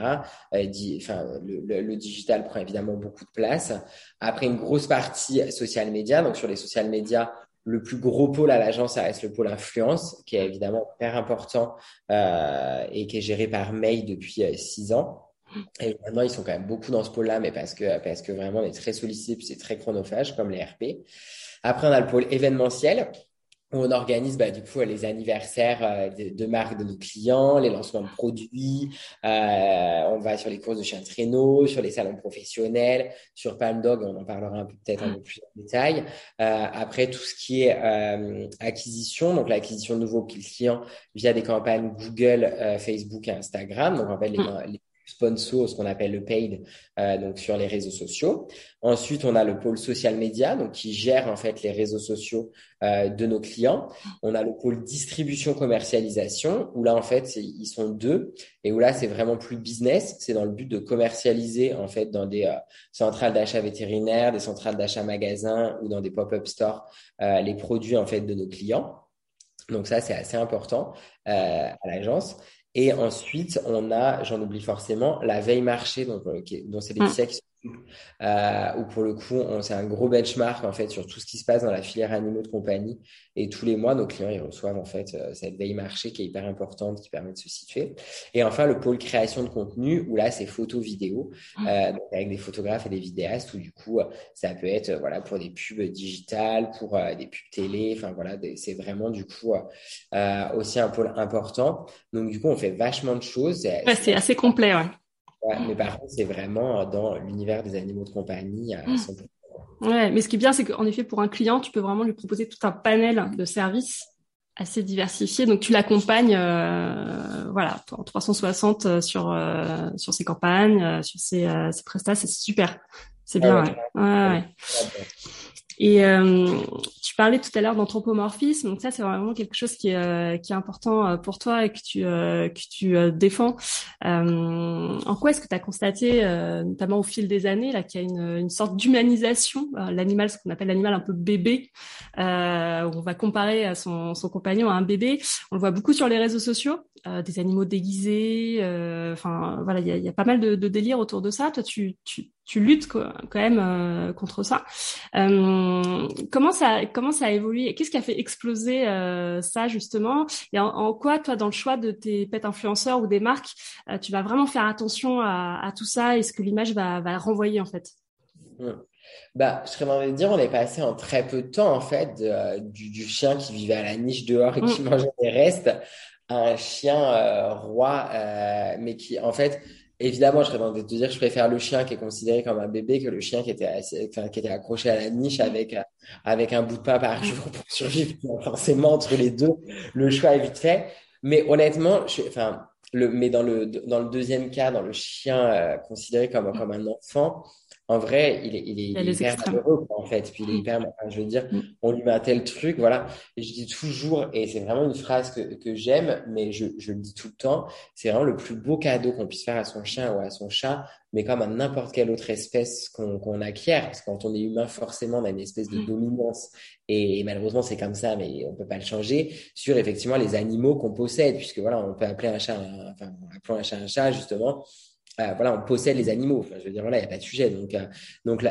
Euh, enfin, le, le, digital prend évidemment beaucoup de place. Après, une grosse partie social media. Donc sur les social media, le plus gros pôle à l'agence, ça reste le pôle influence, qui est évidemment hyper important euh, et qui est géré par May depuis six ans. Et maintenant, ils sont quand même beaucoup dans ce pôle-là, mais parce que, parce que vraiment, on est très sollicité, puis c'est très chronophage, comme les RP. Après, on a le pôle événementiel, où on organise bah, du coup les anniversaires euh, de, marques de nos clients, les lancements de produits, euh, on va sur les courses de chiens de traîneau, sur les salons professionnels, sur Palm Dog, on en parlera un peu peut-être un peu plus en détail. Euh, après tout ce qui est euh, acquisition, donc l'acquisition de nouveaux clients via des campagnes Google, euh, Facebook et Instagram, donc en fait les, les sponsor, ce qu'on appelle le paid, euh, donc sur les réseaux sociaux. Ensuite, on a le pôle social media, donc qui gère en fait les réseaux sociaux euh, de nos clients. On a le pôle distribution commercialisation, où là en fait ils sont deux et où là c'est vraiment plus business. C'est dans le but de commercialiser en fait dans des euh, centrales d'achat vétérinaires, des centrales d'achat magasins ou dans des pop-up stores euh, les produits en fait de nos clients. Donc ça c'est assez important euh, à l'agence. Et ensuite, on a, j'en oublie forcément, la veille marché, donc, euh, dont c'est des mmh. qui euh, où pour le coup, c'est un gros benchmark en fait sur tout ce qui se passe dans la filière animaux de compagnie. Et tous les mois, nos clients ils reçoivent en fait euh, cette veille marché qui est hyper importante, qui permet de se situer. Et enfin, le pôle création de contenu où là, c'est photo vidéo, mmh. euh, avec des photographes et des vidéastes. Où du coup, ça peut être voilà pour des pubs digitales, pour euh, des pubs télé. Enfin voilà, c'est vraiment du coup euh, aussi un pôle important. Donc du coup, on fait vachement de choses. c'est assez complet. Ouais mais par contre, c'est vraiment dans l'univers des animaux de compagnie à 100%. Mm. Ouais, mais ce qui est bien, c'est qu'en effet, pour un client, tu peux vraiment lui proposer tout un panel de services assez diversifié. Donc tu l'accompagnes, euh, voilà, en 360 euh, sur euh, sur ses campagnes, euh, sur ses, ses prestats, c'est super, c'est bien. ouais. Ouais, ouais. Et euh, tu parlais tout à l'heure d'anthropomorphisme, donc ça c'est vraiment quelque chose qui est, euh, qui est important euh, pour toi et que tu, euh, que tu défends. en quoi est-ce que tu as constaté, notamment au fil des années, là, qu'il y a une, une sorte d'humanisation, l'animal, ce qu'on appelle l'animal un peu bébé, où on va comparer son, son compagnon à un bébé. On le voit beaucoup sur les réseaux sociaux, des animaux déguisés. Enfin voilà, il y a, y a, pas mal de, de délire autour de ça. Toi, tu, tu, tu luttes quand même contre ça. Euh, comment ça comment ça a évolué? Qu'est-ce qui a fait exploser euh, ça justement? Et en, quoi toi dans le choix de tes pets influenceurs ou des marques, euh, tu vas vraiment faire attention à, à tout ça et ce que l'image va, va renvoyer en fait? Mmh. Bah, je serais envie de dire, on est passé en très peu de temps, en fait, du, du, chien qui vivait à la niche dehors et qui mmh. mangeait des restes un chien roi, mais qui, en fait, Évidemment, je serais tenté de te dire que je préfère le chien qui est considéré comme un bébé que le chien qui était, assez, enfin, qui était accroché à la niche avec, euh, avec un bout de pain par jour pour survivre. Forcément, entre les deux, le choix est vite fait. Mais honnêtement, je, enfin, le, mais dans le, dans le deuxième cas, dans le chien euh, considéré comme, comme un enfant, en vrai, il est, il est, il est hyper malheureux, en fait. Puis il est mm. hyper, enfin, je veux dire, mm. on lui met un tel truc, voilà. Et je dis toujours, et c'est vraiment une phrase que, que j'aime, mais je, je le dis tout le temps, c'est vraiment le plus beau cadeau qu'on puisse faire à son chien ou à son chat, mais comme à n'importe quelle autre espèce qu'on acquiert. Parce que quand on est humain, forcément, on a une espèce de mm. dominance. Et, malheureusement, c'est comme ça, mais on peut pas le changer sur effectivement les animaux qu'on possède, puisque voilà, on peut appeler un chat, enfin, appelons un chat un chat, justement euh, voilà, on possède les animaux. Enfin, je veux dire, voilà, il n'y a pas de sujet. Donc, euh, donc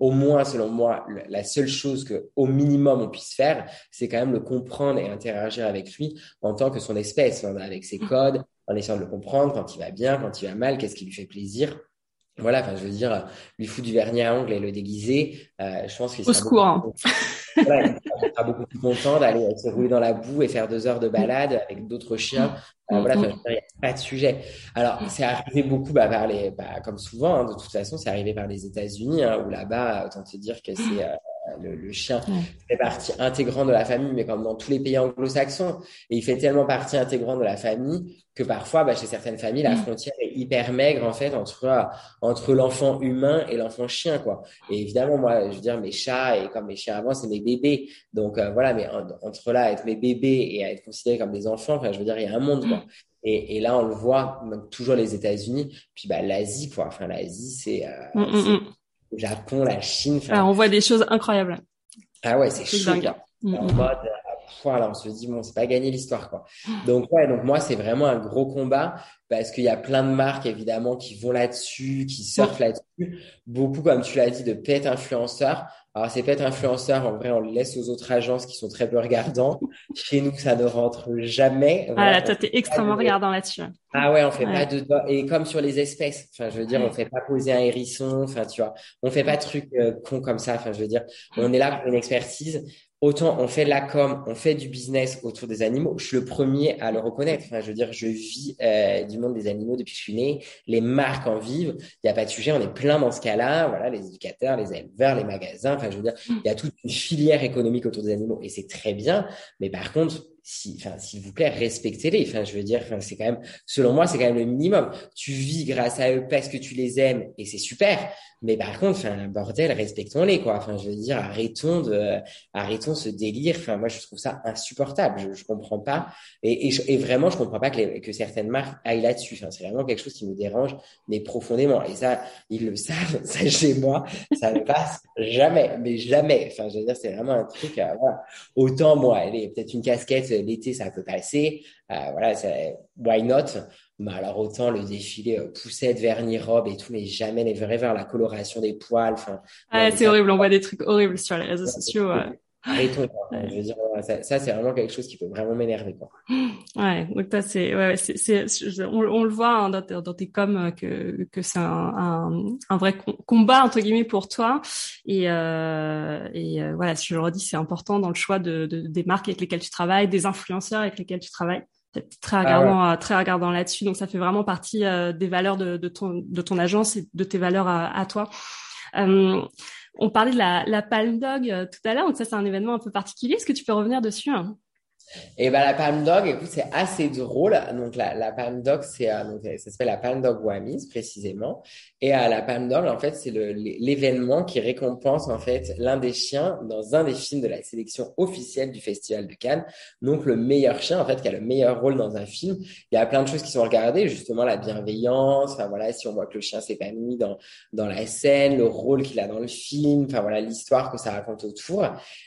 au moins, selon moi, la seule chose que, au minimum, on puisse faire, c'est quand même le comprendre et interagir avec lui en tant que son espèce, hein, avec ses codes, en essayant de le comprendre quand il va bien, quand il va mal, qu'est-ce qui lui fait plaisir. Voilà, enfin, je veux dire, lui foutre du vernis à ongles et le déguiser, euh, je pense qu'il sera, beaucoup, hein. voilà, il sera beaucoup plus content d'aller se rouler dans la boue et faire deux heures de balade avec d'autres chiens euh, voilà, il n'y a pas de sujet. Alors, c'est arrivé beaucoup bah, par les, bah, comme souvent, hein, de toute façon, c'est arrivé par les États-Unis, hein, où là-bas, autant te dire que c'est euh, le, le, chien fait partie intégrante de la famille, mais comme dans tous les pays anglo-saxons, et il fait tellement partie intégrante de la famille que parfois, bah, chez certaines familles, la mm. frontière est hyper maigre en fait entre euh, entre l'enfant humain et l'enfant chien, quoi. Et évidemment, moi, je veux dire, mes chats et comme mes chiens avant, c'est mes bébés. Donc voilà, mais entre là, être mes bébés et être considérés comme des enfants, enfin, je veux dire, il y a un monde, quoi. Et, et, là, on le voit, donc, toujours les États-Unis, puis bah, l'Asie, quoi. Enfin, l'Asie, c'est euh, mm, mm, mm. Le Japon, la Chine. Ah, on voit des choses incroyables. Ah ouais, c'est chaud. En mode, voilà, on se dit bon, c'est pas gagné l'histoire quoi. Donc ouais, donc moi c'est vraiment un gros combat parce qu'il y a plein de marques évidemment qui vont là-dessus, qui surfent là-dessus. Beaucoup comme tu l'as dit de pet influenceurs. Alors, c'est peut-être influenceurs, en vrai, on le laisse aux autres agences qui sont très peu regardants. Chez nous, ça ne rentre jamais. Ah là, toi, t'es extrêmement regardant là-dessus. Ah ouais, on fait pas de et comme sur les espèces. Enfin, je veux dire, on fait pas poser un hérisson. Enfin, tu vois, on fait pas de trucs euh, cons comme ça. Enfin, je veux dire, on est là pour une expertise autant on fait de la com, on fait du business autour des animaux. Je suis le premier à le reconnaître. Enfin, je veux dire, je vis euh, du monde des animaux depuis que je suis né. Les marques en vivent. Il n'y a pas de sujet. On est plein dans ce cas-là. Voilà, les éducateurs, les éleveurs, les magasins. Enfin, je veux dire, il y a toute une filière économique autour des animaux et c'est très bien. Mais par contre, si, enfin, s'il vous plaît, respectez-les. Enfin, je veux dire, enfin, c'est quand même, selon moi, c'est quand même le minimum. Tu vis grâce à eux parce que tu les aimes et c'est super. Mais par contre, enfin, bordel, respectons-les, quoi. Enfin, je veux dire, arrêtons de, arrêtons ce délire. Enfin, moi, je trouve ça insupportable. Je, je comprends pas. Et, et, et vraiment, je comprends pas que, les, que certaines marques aillent là-dessus. Enfin, c'est vraiment quelque chose qui me dérange, mais profondément. Et ça, ils le savent. Ça, chez moi, ça ne passe jamais, mais jamais. Enfin, je veux dire, c'est vraiment un truc, euh, voilà. Autant, moi, elle est peut-être une casquette, l'été, ça peut passer. Euh, voilà, why not? Mais alors autant le défilé euh, poussette, vernis, robe et tout, mais jamais les vrais vers la coloration des poils. Enfin, ah, c'est horrible, on voit des trucs horribles sur les réseaux sociaux. Arrêtons. Je veux dire, ça, ça c'est vraiment quelque chose qui peut vraiment m'énerver. Quoi. Ouais, donc ça, c'est, ouais, c'est, c'est, on, on, le voit hein, dans, tes, dans tes coms euh, que, que c'est un, un, un, vrai combat entre guillemets pour toi. Et, euh, et euh, voilà, si je le redis, c'est important dans le choix de, de, des marques avec lesquelles tu travailles, des influenceurs avec lesquels tu travailles très ah regardant, ah très regardant là-dessus. Donc ça fait vraiment partie euh, des valeurs de, de, ton de ton agence et de tes valeurs à, à toi. Euh, On parlait de la, la Palme Dog tout à l'heure, donc ça c'est un événement un peu particulier. Est-ce que tu peux revenir dessus hein? Et ben la Palm Dog, écoute, c'est assez drôle. Donc la, la Palm Dog, c'est euh, ça s'appelle la Palm Dog Wamis précisément. Et à la Palm Dog, en fait, c'est l'événement qui récompense en fait l'un des chiens dans un des films de la sélection officielle du Festival de Cannes. Donc le meilleur chien, en fait, qui a le meilleur rôle dans un film. Il y a plein de choses qui sont regardées, justement la bienveillance. Enfin voilà, si on voit que le chien s'épanouit dans dans la scène, le rôle qu'il a dans le film. Enfin voilà, l'histoire que ça raconte autour.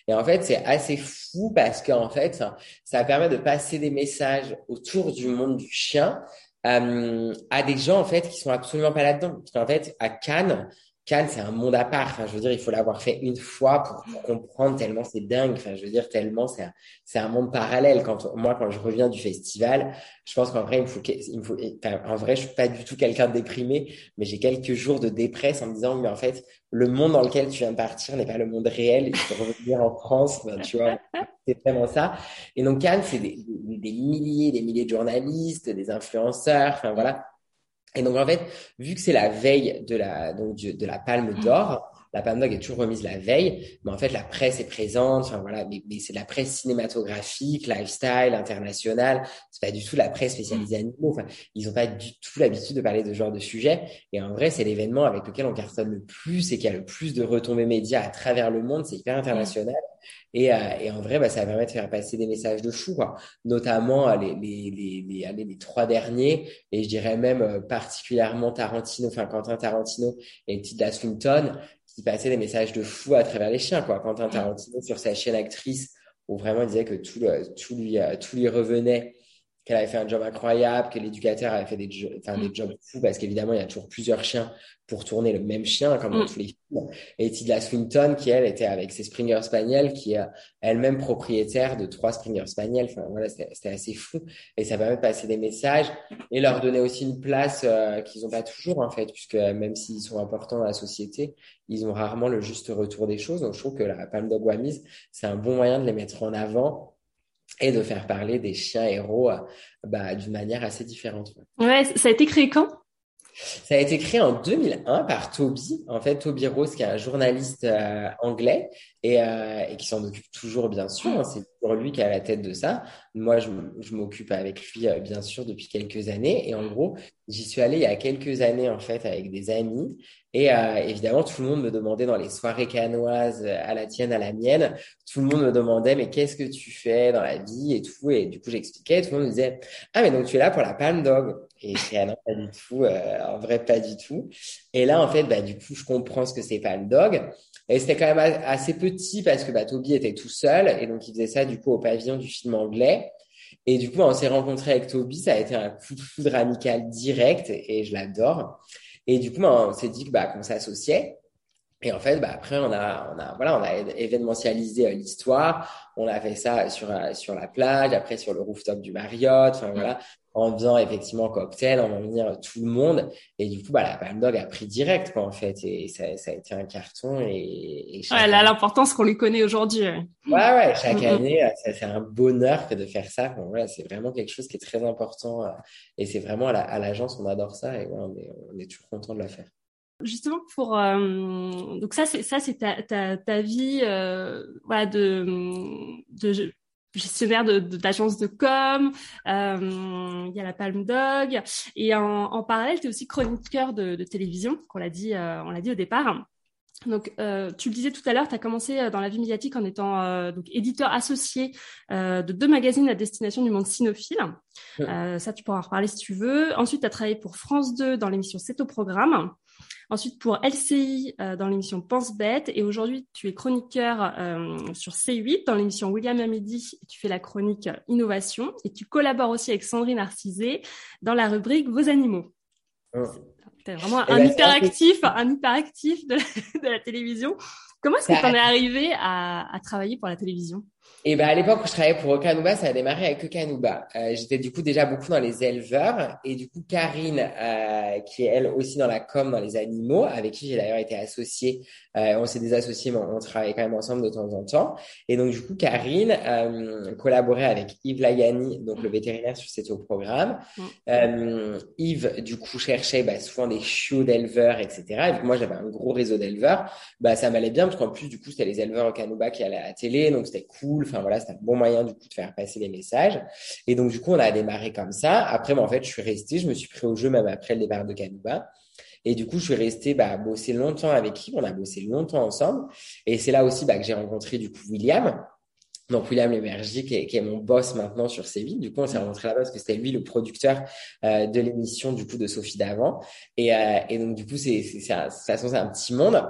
Et en fait, c'est assez fou parce qu'en fait ça permet de passer des messages autour du monde du chien euh, à des gens en fait qui sont absolument pas là-dedans. Parce fait, à Cannes, Cannes, c'est un monde à part. Enfin, je veux dire, il faut l'avoir fait une fois pour, comprendre tellement c'est dingue. Enfin, je veux dire, tellement c'est un, monde parallèle. Quand moi, quand je reviens du festival, je pense qu'en vrai, il me faut, en vrai, je suis pas du tout quelqu'un de déprimé, mais j'ai quelques jours de dépresse en me disant, mais en fait, le monde dans lequel tu viens de partir n'est pas le monde réel. Il faut revenir en France. tu vois, c'est vraiment ça. Et donc, Cannes, c'est des, des, des milliers, des milliers de journalistes, des influenceurs. Enfin, voilà et donc, en fait, vu que c'est la veille de la, donc, de la palme d'or, la d'Or est toujours remise la veille, mais en fait, la presse est présente. Enfin, voilà, mais, mais c'est de la presse cinématographique, lifestyle, internationale. C'est pas du tout la presse spécialisée animaux. Enfin, ils ont pas du tout l'habitude de parler de ce genre de sujet. Et en vrai, c'est l'événement avec lequel on cartonne le plus et qui a le plus de retombées médias à travers le monde. C'est hyper international. Et, euh, et, en vrai, bah, ça permet de faire passer des messages de fou, quoi. notamment euh, les, les, les, les trois derniers, et je dirais même euh, particulièrement Tarantino, enfin Quentin Tarantino et Tilda Swinton, qui passait des messages de fou à travers les chiens, quoi. Quentin Tarantino sur sa chaîne actrice, où vraiment il disait que tout, tout, lui, tout lui revenait qu'elle avait fait un job incroyable, que l'éducateur avait fait des, enfin, des mm. jobs fous, parce qu'évidemment, il y a toujours plusieurs chiens pour tourner le même chien, comme dans mm. tous les films. Et Tilda Swinton, qui elle était avec ses Springer Spaniels, qui est elle-même propriétaire de trois Springer Spaniels. Enfin, voilà, c'était assez fou. Et ça permet de passer des messages et leur donner aussi une place euh, qu'ils n'ont pas toujours, en fait, puisque même s'ils sont importants dans la société, ils ont rarement le juste retour des choses. Donc, je trouve que la Palme Dog c'est un bon moyen de les mettre en avant et de faire parler des chiens héros bah, d'une manière assez différente. Ouais, ça a été créé quand? Ça a été créé en 2001 par Toby, en fait Toby Rose, qui est un journaliste euh, anglais et, euh, et qui s'en occupe toujours bien sûr. Hein, c'est toujours lui qui est à la tête de ça. Moi, je, m'occupe avec lui bien sûr depuis quelques années. Et en gros, j'y suis allé il y a quelques années en fait avec des amis et euh, évidemment, tout le monde me demandait dans les soirées canoises, euh, à la tienne, à la mienne, tout le monde me demandait, mais qu'est-ce que tu fais dans la vie et tout. Et du coup, j'expliquais, tout le monde me disait, ah, mais donc tu es là pour la Palm Dog. Et je ah non, pas du tout, euh, en vrai, pas du tout. Et là, en fait, bah, du coup, je comprends ce que c'est Palm Dog. Et c'était quand même assez petit parce que bah, Toby était tout seul et donc il faisait ça du coup au pavillon du film anglais. Et du coup, on s'est rencontré avec Toby, ça a été un coup de foudre amical direct et je l'adore. Et du coup, bah, on s'est dit bah, qu'on s'associait. Et en fait, bah, après, on a, on a, voilà, on a événementialisé euh, l'histoire. On a fait ça sur, euh, sur la plage, après sur le rooftop du Marriott. Enfin, voilà, en faisant effectivement cocktail, en venir tout le monde. Et du coup, bah, la Palm Dog a pris direct, quoi, en fait. Et ça, ça a été un carton. Et, et ouais, là, l'importance qu'on lui connaît aujourd'hui. Ouais, ouais, chaque mm, mm. année, c'est un bonheur que de faire ça. Bon, voilà, c'est vraiment quelque chose qui est très important. Euh, et c'est vraiment à l'agence, on adore ça. Et ouais, on est, on est toujours content de la faire justement pour euh, donc ça c'est ça c'est ta, ta, ta vie euh, voilà de, de gestionnaire de d'agence de, com euh, il y a la Palme Dog et en, en parallèle tu es aussi chroniqueur de, de télévision qu'on l'a dit on l'a dit au départ donc, euh, tu le disais tout à l'heure, tu as commencé dans la vie médiatique en étant euh, donc éditeur associé euh, de deux magazines à destination du monde cynophile. ça, tu pourras en reparler si tu veux. Ensuite, tu as travaillé pour France 2 dans l'émission C'est au programme. Ensuite, pour LCI, euh, dans l'émission Pense Bête. Et aujourd'hui, tu es chroniqueur euh, sur C8 dans l'émission William à midi. tu fais la chronique Innovation. Et tu collabores aussi avec Sandrine Narcisé dans la rubrique Vos animaux. Oh. C'est vraiment un ben, hyperactif, un hyperactif de la, de la télévision. Comment est-ce que tu en es arrivé à, à, travailler pour la télévision? Et ben à l'époque où je travaillais pour Okanuba, ça a démarré avec Okanuba. Euh, j'étais du coup déjà beaucoup dans les éleveurs et du coup Karine, euh, qui est elle aussi dans la com dans les animaux, avec qui j'ai d'ailleurs été associée. Euh, on s'est désassociés, mais on, travaille quand même ensemble de temps en temps. Et donc du coup Karine collaborait avec Yves Lagani, donc le vétérinaire sur cet programme. Euh, Yves du coup cherchait bah, souvent des chiots d'éleveurs, etc. Et moi j'avais un gros réseau d'éleveurs, bah ça m'allait bien parce qu'en plus du coup c'était les éleveurs Okanuba qui allaient à la télé, donc c'était cool Enfin voilà, c'est un bon moyen du coup de faire passer les messages. Et donc du coup, on a démarré comme ça. Après, en fait, je suis resté, je me suis pris au jeu même après le départ de Canuba. Et du coup, je suis resté bah, bosser longtemps avec qui? On a bossé longtemps ensemble. Et c'est là aussi bah, que j'ai rencontré du coup William. Donc William Lemergy, qui est, mon boss maintenant sur Séville. Du coup, on s'est rencontré là-bas parce que c'était lui le producteur euh, de l'émission du coup de Sophie d'avant. Et, euh, donc du coup, c'est c'est c'est un petit monde.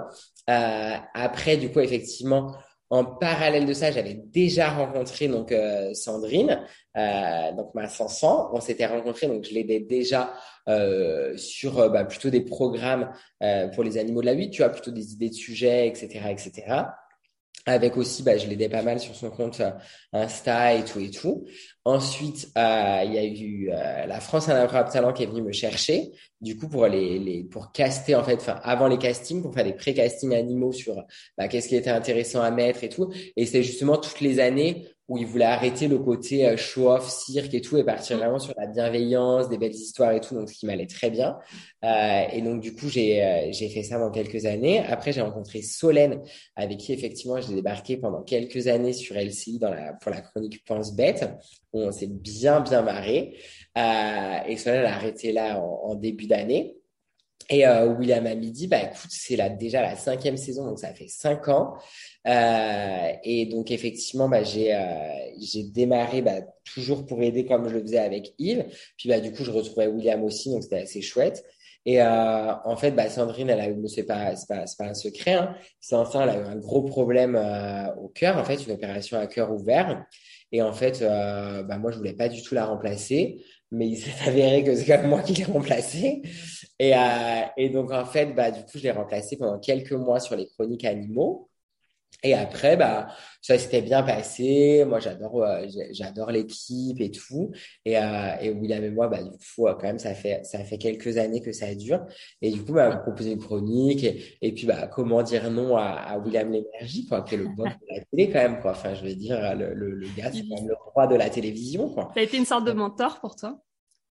Euh, après, du coup, effectivement, en parallèle de ça, j'avais déjà rencontré donc euh, Sandrine, euh, donc ma Sansan. On s'était rencontrés, donc je l'aidais déjà euh, sur euh, bah, plutôt des programmes pour les animaux de la vie, tu vois, plutôt des idées de sujets, etc., etc. Avec aussi, bah, je l'aidais pas mal sur son compte Insta et tout et tout. Ensuite, euh, il y a eu euh, la France un talent qui est venue me chercher, du coup pour les, les pour caster en fait, enfin avant les castings, pour faire des pré-castings animaux sur bah, qu'est-ce qui était intéressant à mettre et tout. Et c'est justement toutes les années où il voulait arrêter le côté euh, show-off, cirque et tout, et partir vraiment sur la bienveillance, des belles histoires et tout, donc ce qui m'allait très bien. Euh, et donc du coup, j'ai euh, j'ai fait ça dans quelques années. Après, j'ai rencontré Solène, avec qui effectivement j'ai débarqué pendant quelques années sur LCI dans la pour la chronique Pense Bête, où on s'est bien bien marré. Euh, et Solène a arrêté là en, en début d'année. Et euh, William dit, bah écoute, c'est là déjà la cinquième saison, donc ça fait cinq ans. Euh, et donc effectivement, bah, j'ai euh, j'ai démarré bah, toujours pour aider comme je le faisais avec Yves. Puis bah du coup, je retrouvais William aussi, donc c'était assez chouette. Et euh, en fait, bah, Sandrine, elle a c'est pas, c'est pas, c'est pas un secret. Hein. C'est enfin, elle a eu un gros problème euh, au cœur, en fait, une opération à cœur ouvert. Et en fait, euh, bah, moi, je voulais pas du tout la remplacer mais il s'est avéré que c'est quand même moi qui l'ai remplacé. Et, euh, et donc, en fait, bah, du coup, je l'ai remplacé pendant quelques mois sur les chroniques animaux. Et après, bah, ça s'était bien passé. Moi, j'adore, euh, j'adore l'équipe et tout. Et, euh, et William et moi, bah, du coup, quand même, ça fait, ça fait quelques années que ça dure. Et du coup, bah, on proposé une chronique. Et, et, puis, bah, comment dire non à, à William Lénergie, quoi, qui est le boss de la télé, quand même, quoi. Enfin, je veux dire, le, le, le gars, c'est quand même le roi de la télévision, quoi. Ça a été une sorte de mentor pour toi?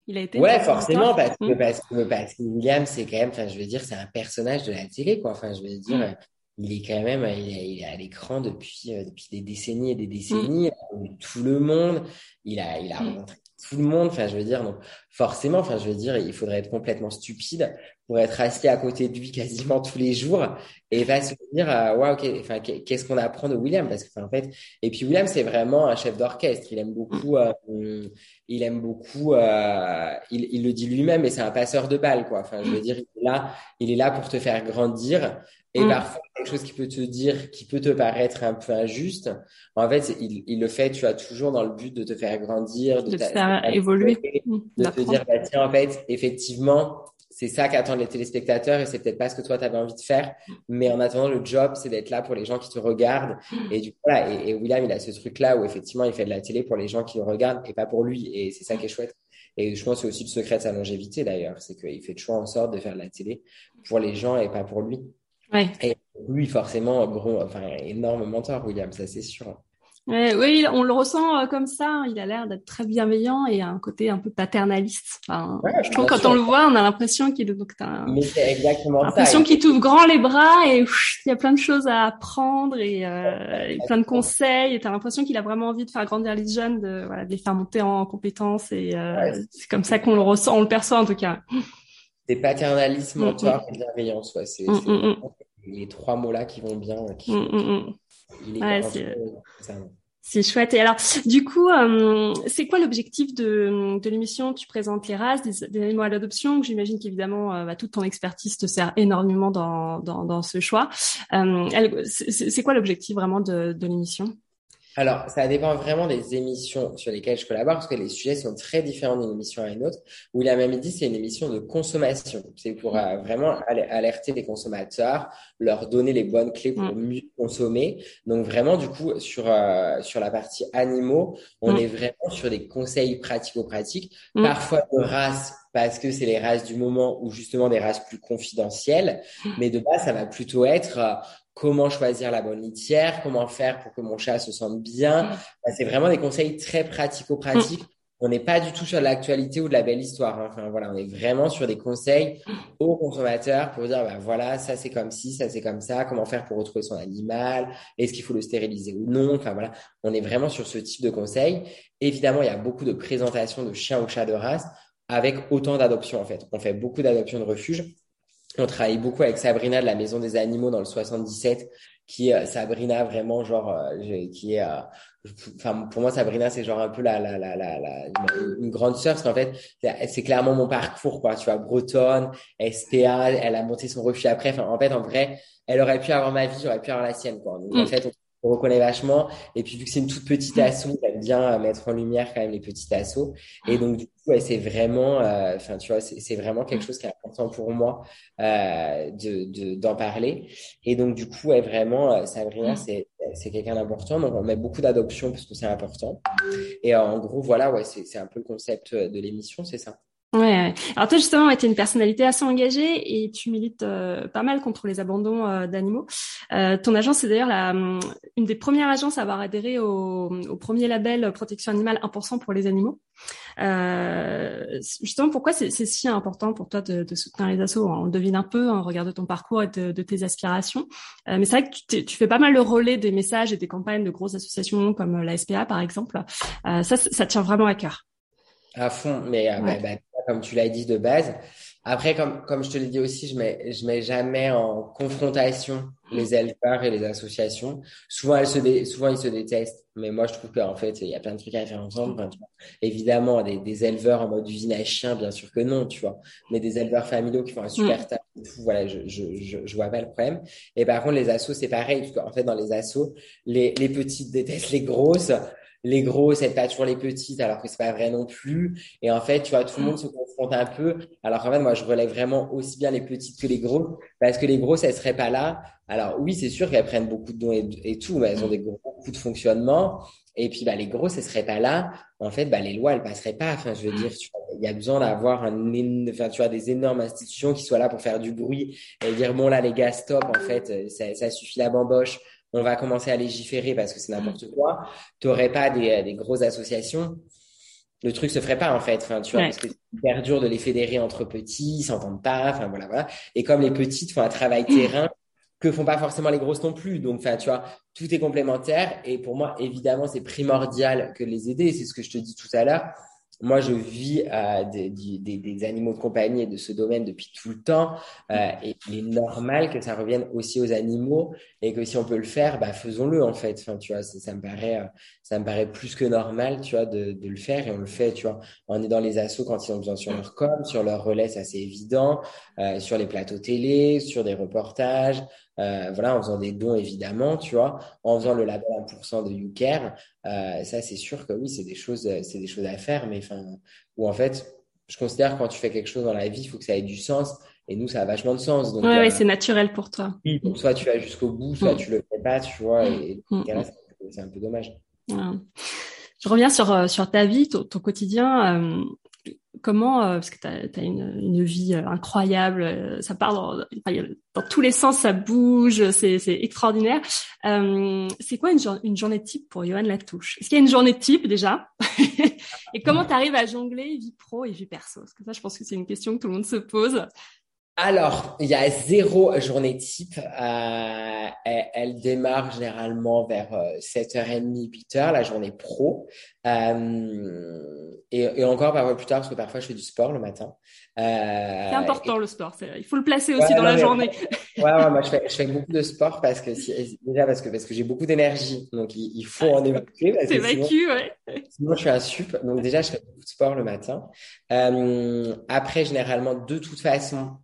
Il a été ouais, forcément, parce que, parce que, parce que William, c'est quand même, enfin, je veux dire, c'est un personnage de la télé, quoi. Enfin, je veux dire, mmh il est quand même il est, il est à l'écran depuis euh, depuis des décennies et des décennies mmh. tout le monde il a il a mmh. rencontré tout le monde enfin je veux dire donc forcément enfin je veux dire il faudrait être complètement stupide pour être assis à côté de lui quasiment tous les jours et va se dire euh, ouais ok enfin qu'est-ce qu'on apprend de William? Parce que en fait et puis William c'est vraiment un chef d'orchestre. Il aime beaucoup euh, il aime beaucoup euh, il, il le dit lui-même et c'est un passeur de balles quoi. Enfin je veux dire il est là il est là pour te faire grandir et mm. parfois, quelque chose qui peut te dire, qui peut te paraître un peu injuste, en fait, il, il le fait, tu as toujours dans le but de te faire grandir, de, te faire évoluer, mm, de te dire, bah, tiens, en fait, effectivement, c'est ça qu'attendent les téléspectateurs et c'est peut-être pas ce que toi tu avais envie de faire, mais en attendant, le job, c'est d'être là pour les gens qui te regardent. Et du coup, voilà, et, et, William, il a ce truc-là où effectivement, il fait de la télé pour les gens qui le regardent et pas pour lui. Et c'est ça qui est chouette. Et je pense que c'est aussi le secret de sa longévité d'ailleurs, c'est qu'il fait toujours en sorte de faire de la télé pour les gens et pas pour lui. Ouais. Et lui, forcément, gros, enfin, énorme mentor, William, ça c'est sûr. Ouais, oui, on le ressent euh, comme ça. Hein. Il a l'air d'être très bienveillant et a un côté un peu paternaliste. Enfin, ouais, je trouve quand on le voit, on a l'impression qu'il donc un... Mais c'est exactement l'impression qu'il t'ouvre grand les bras et il y a plein de choses à apprendre et, euh, et plein de conseils. Et t'as l'impression qu'il a vraiment envie de faire grandir les jeunes, de, voilà, de les faire monter en compétences. Et euh, c'est comme ça qu'on le ressent, on le perçoit en tout cas. C'est paternalisme, mm, mentor mm. et bienveillance. Ouais. C'est mm, les trois mots-là qui vont bien. Qui, ouais, c'est chouette. Et alors, du coup, euh, c'est quoi l'objectif de, de l'émission Tu présentes les races des, des animaux à l'adoption? J'imagine qu'évidemment, euh, bah, toute ton expertise te sert énormément dans, dans, dans ce choix. Euh, c'est quoi l'objectif vraiment de, de l'émission? Alors, ça dépend vraiment des émissions sur lesquelles je collabore, parce que les sujets sont très différents d'une émission à une autre. Où la même dit, c'est une émission de consommation. C'est pour euh, vraiment alerter les consommateurs, leur donner les bonnes clés pour mm. mieux consommer. Donc vraiment, du coup, sur euh, sur la partie animaux, on mm. est vraiment sur des conseils pratico-pratiques, mm. parfois de race parce que c'est les races du moment ou justement des races plus confidentielles. Mais de base, ça va plutôt être euh, comment choisir la bonne litière, comment faire pour que mon chat se sente bien. Mm. Bah, c'est vraiment des conseils très pratico-pratiques. On n'est pas du tout sur l'actualité ou de la belle histoire. Hein. Enfin voilà, on est vraiment sur des conseils aux consommateurs pour dire bah voilà, ça c'est comme ci, ça c'est comme ça, comment faire pour retrouver son animal, est-ce qu'il faut le stériliser ou non? Enfin voilà, on est vraiment sur ce type de conseils. Évidemment, il y a beaucoup de présentations de chiens ou chats de race avec autant d'adoptions en fait. On fait beaucoup d'adoptions de refuge on travaille beaucoup avec Sabrina de la Maison des Animaux dans le 77, qui euh, Sabrina vraiment genre euh, qui est euh, enfin pour moi Sabrina c'est genre un peu la la la la, la une grande sœur parce qu'en fait c'est clairement mon parcours quoi. Tu vois bretonne SPA elle a monté son refuge après. Enfin en fait en vrai elle aurait pu avoir ma vie j'aurais pu avoir la sienne quoi. Donc en mm. On reconnaît vachement. Et puis vu que c'est une toute petite asso, j'aime bien mettre en lumière quand même les petits assos. Et donc du coup, c'est vraiment, euh, enfin tu vois, c'est vraiment quelque chose qui est important pour moi euh, de d'en parler. Et donc du coup, ouais, vraiment, euh, Sabrina, c'est c'est quelqu'un d'important. Donc on met beaucoup d'adoption parce que c'est important. Et en gros, voilà, ouais, c'est c'est un peu le concept de l'émission, c'est ça. Ouais, Alors toi justement, tu es une personnalité assez engagée et tu milites euh, pas mal contre les abandons euh, d'animaux. Euh, ton agence c'est d'ailleurs la, hum, une des premières agences à avoir adhéré au, au premier label protection animale 1% pour les animaux. justement, pourquoi c'est si important pour toi de, de, soutenir les assos? On devine un peu, on regarde ton parcours et de, de tes aspirations. mais c'est vrai que tu, tu, fais pas mal le relais des messages et des campagnes de grosses associations comme la SPA par exemple. ça, ça tient vraiment à cœur? À fond, mais bah, bah, comme tu l'as dit de base. Après, comme, comme je te l'ai dit aussi, je mets, je mets jamais en confrontation les éleveurs et les associations. Souvent, elles se souvent, ils se détestent. Mais moi, je trouve qu'en fait, il y a plein de trucs à faire ensemble. évidemment, des, des, éleveurs en mode usine à chiens, bien sûr que non, tu vois. Mais des éleveurs familiaux qui font un super mm. taf voilà, je, je, je, je, vois pas le problème. Et par contre, les assos, c'est pareil. Parce qu'en fait, dans les assos, les, les petites détestent les grosses les gros, c'est pas toujours les petites, alors que c'est pas vrai non plus. Et en fait, tu vois, tout le monde se confronte un peu. Alors qu'en fait, moi, je relève vraiment aussi bien les petites que les gros, parce que les grosses, elles seraient pas là. Alors oui, c'est sûr qu'elles prennent beaucoup de dons et, tout, mais elles ont des gros coûts de fonctionnement. Et puis, bah, les grosses, elles seraient pas là. En fait, bah, les lois, elles passeraient pas. Enfin, je veux dire, tu vois, il y a besoin d'avoir un, enfin, tu vois, des énormes institutions qui soient là pour faire du bruit et dire, bon, là, les gars, stop, en fait, ça, ça suffit la bamboche on va commencer à légiférer parce que c'est n'importe quoi. Tu n'aurais pas des, des grosses associations. Le truc se ferait pas en fait, enfin tu vois, parce que c'est hyper dur de les fédérer entre petits, ils s'entendent pas, enfin voilà voilà. Et comme les petites font un travail terrain que font pas forcément les grosses non plus, donc enfin tu vois, tout est complémentaire. Et pour moi, évidemment, c'est primordial que les aider. C'est ce que je te dis tout à l'heure moi, je vis euh, des, des, des, animaux de compagnie et de ce domaine depuis tout le temps. Euh, et il est normal que ça revienne aussi aux animaux et que si on peut le faire, bah, faisons-le en fait. Enfin, tu vois, ça, ça, me paraît, euh, ça me paraît plus que normal, tu vois, de, de, le faire et on le fait. Tu vois, on est dans les assos quand ils ont besoin sur leur com, sur leur relais, c'est assez évident, euh, sur les plateaux télé, sur des reportages. Euh, voilà, en faisant des dons évidemment, tu vois, en faisant le label 1% de YouCare, euh, ça c'est sûr que oui, c'est des choses, c'est des choses à faire, mais enfin, ou en fait, je considère que quand tu fais quelque chose dans la vie, il faut que ça ait du sens. Et nous, ça a vachement de sens. Donc, ouais, c'est naturel pour toi. donc soit tu vas jusqu'au bout, soit mm. tu le fais pas, tu vois. Et, mm. c'est un peu dommage. Je reviens sur, euh, sur ta vie, ton, quotidien. Euh, comment, euh, parce que tu as, une, vie euh, incroyable, euh, ça part dans, tous les sens, ça bouge, c'est extraordinaire. Euh, c'est quoi une, une, journée type pour Johan Latouche? Est-ce qu'il y a une journée type déjà? Et comment tu arrives à jongler vie pro et vie perso? Parce que ça, je pense que c'est une question que tout le monde se pose. Alors, il y a zéro journée type. Euh, elle, démarre généralement vers 7h30, 8h, la journée pro. Euh, et, encore parfois plus tard, parce que parfois je fais du sport le matin. Euh, c'est important le sport, il faut le placer aussi dans la journée. ouais, ouais, moi je fais, je fais beaucoup de sport parce que déjà parce que parce que j'ai beaucoup d'énergie, donc il, faut en évacuer. T'évacues, ouais. Sinon je suis un sup, donc déjà je fais beaucoup de sport le matin. Euh, après généralement de toute façon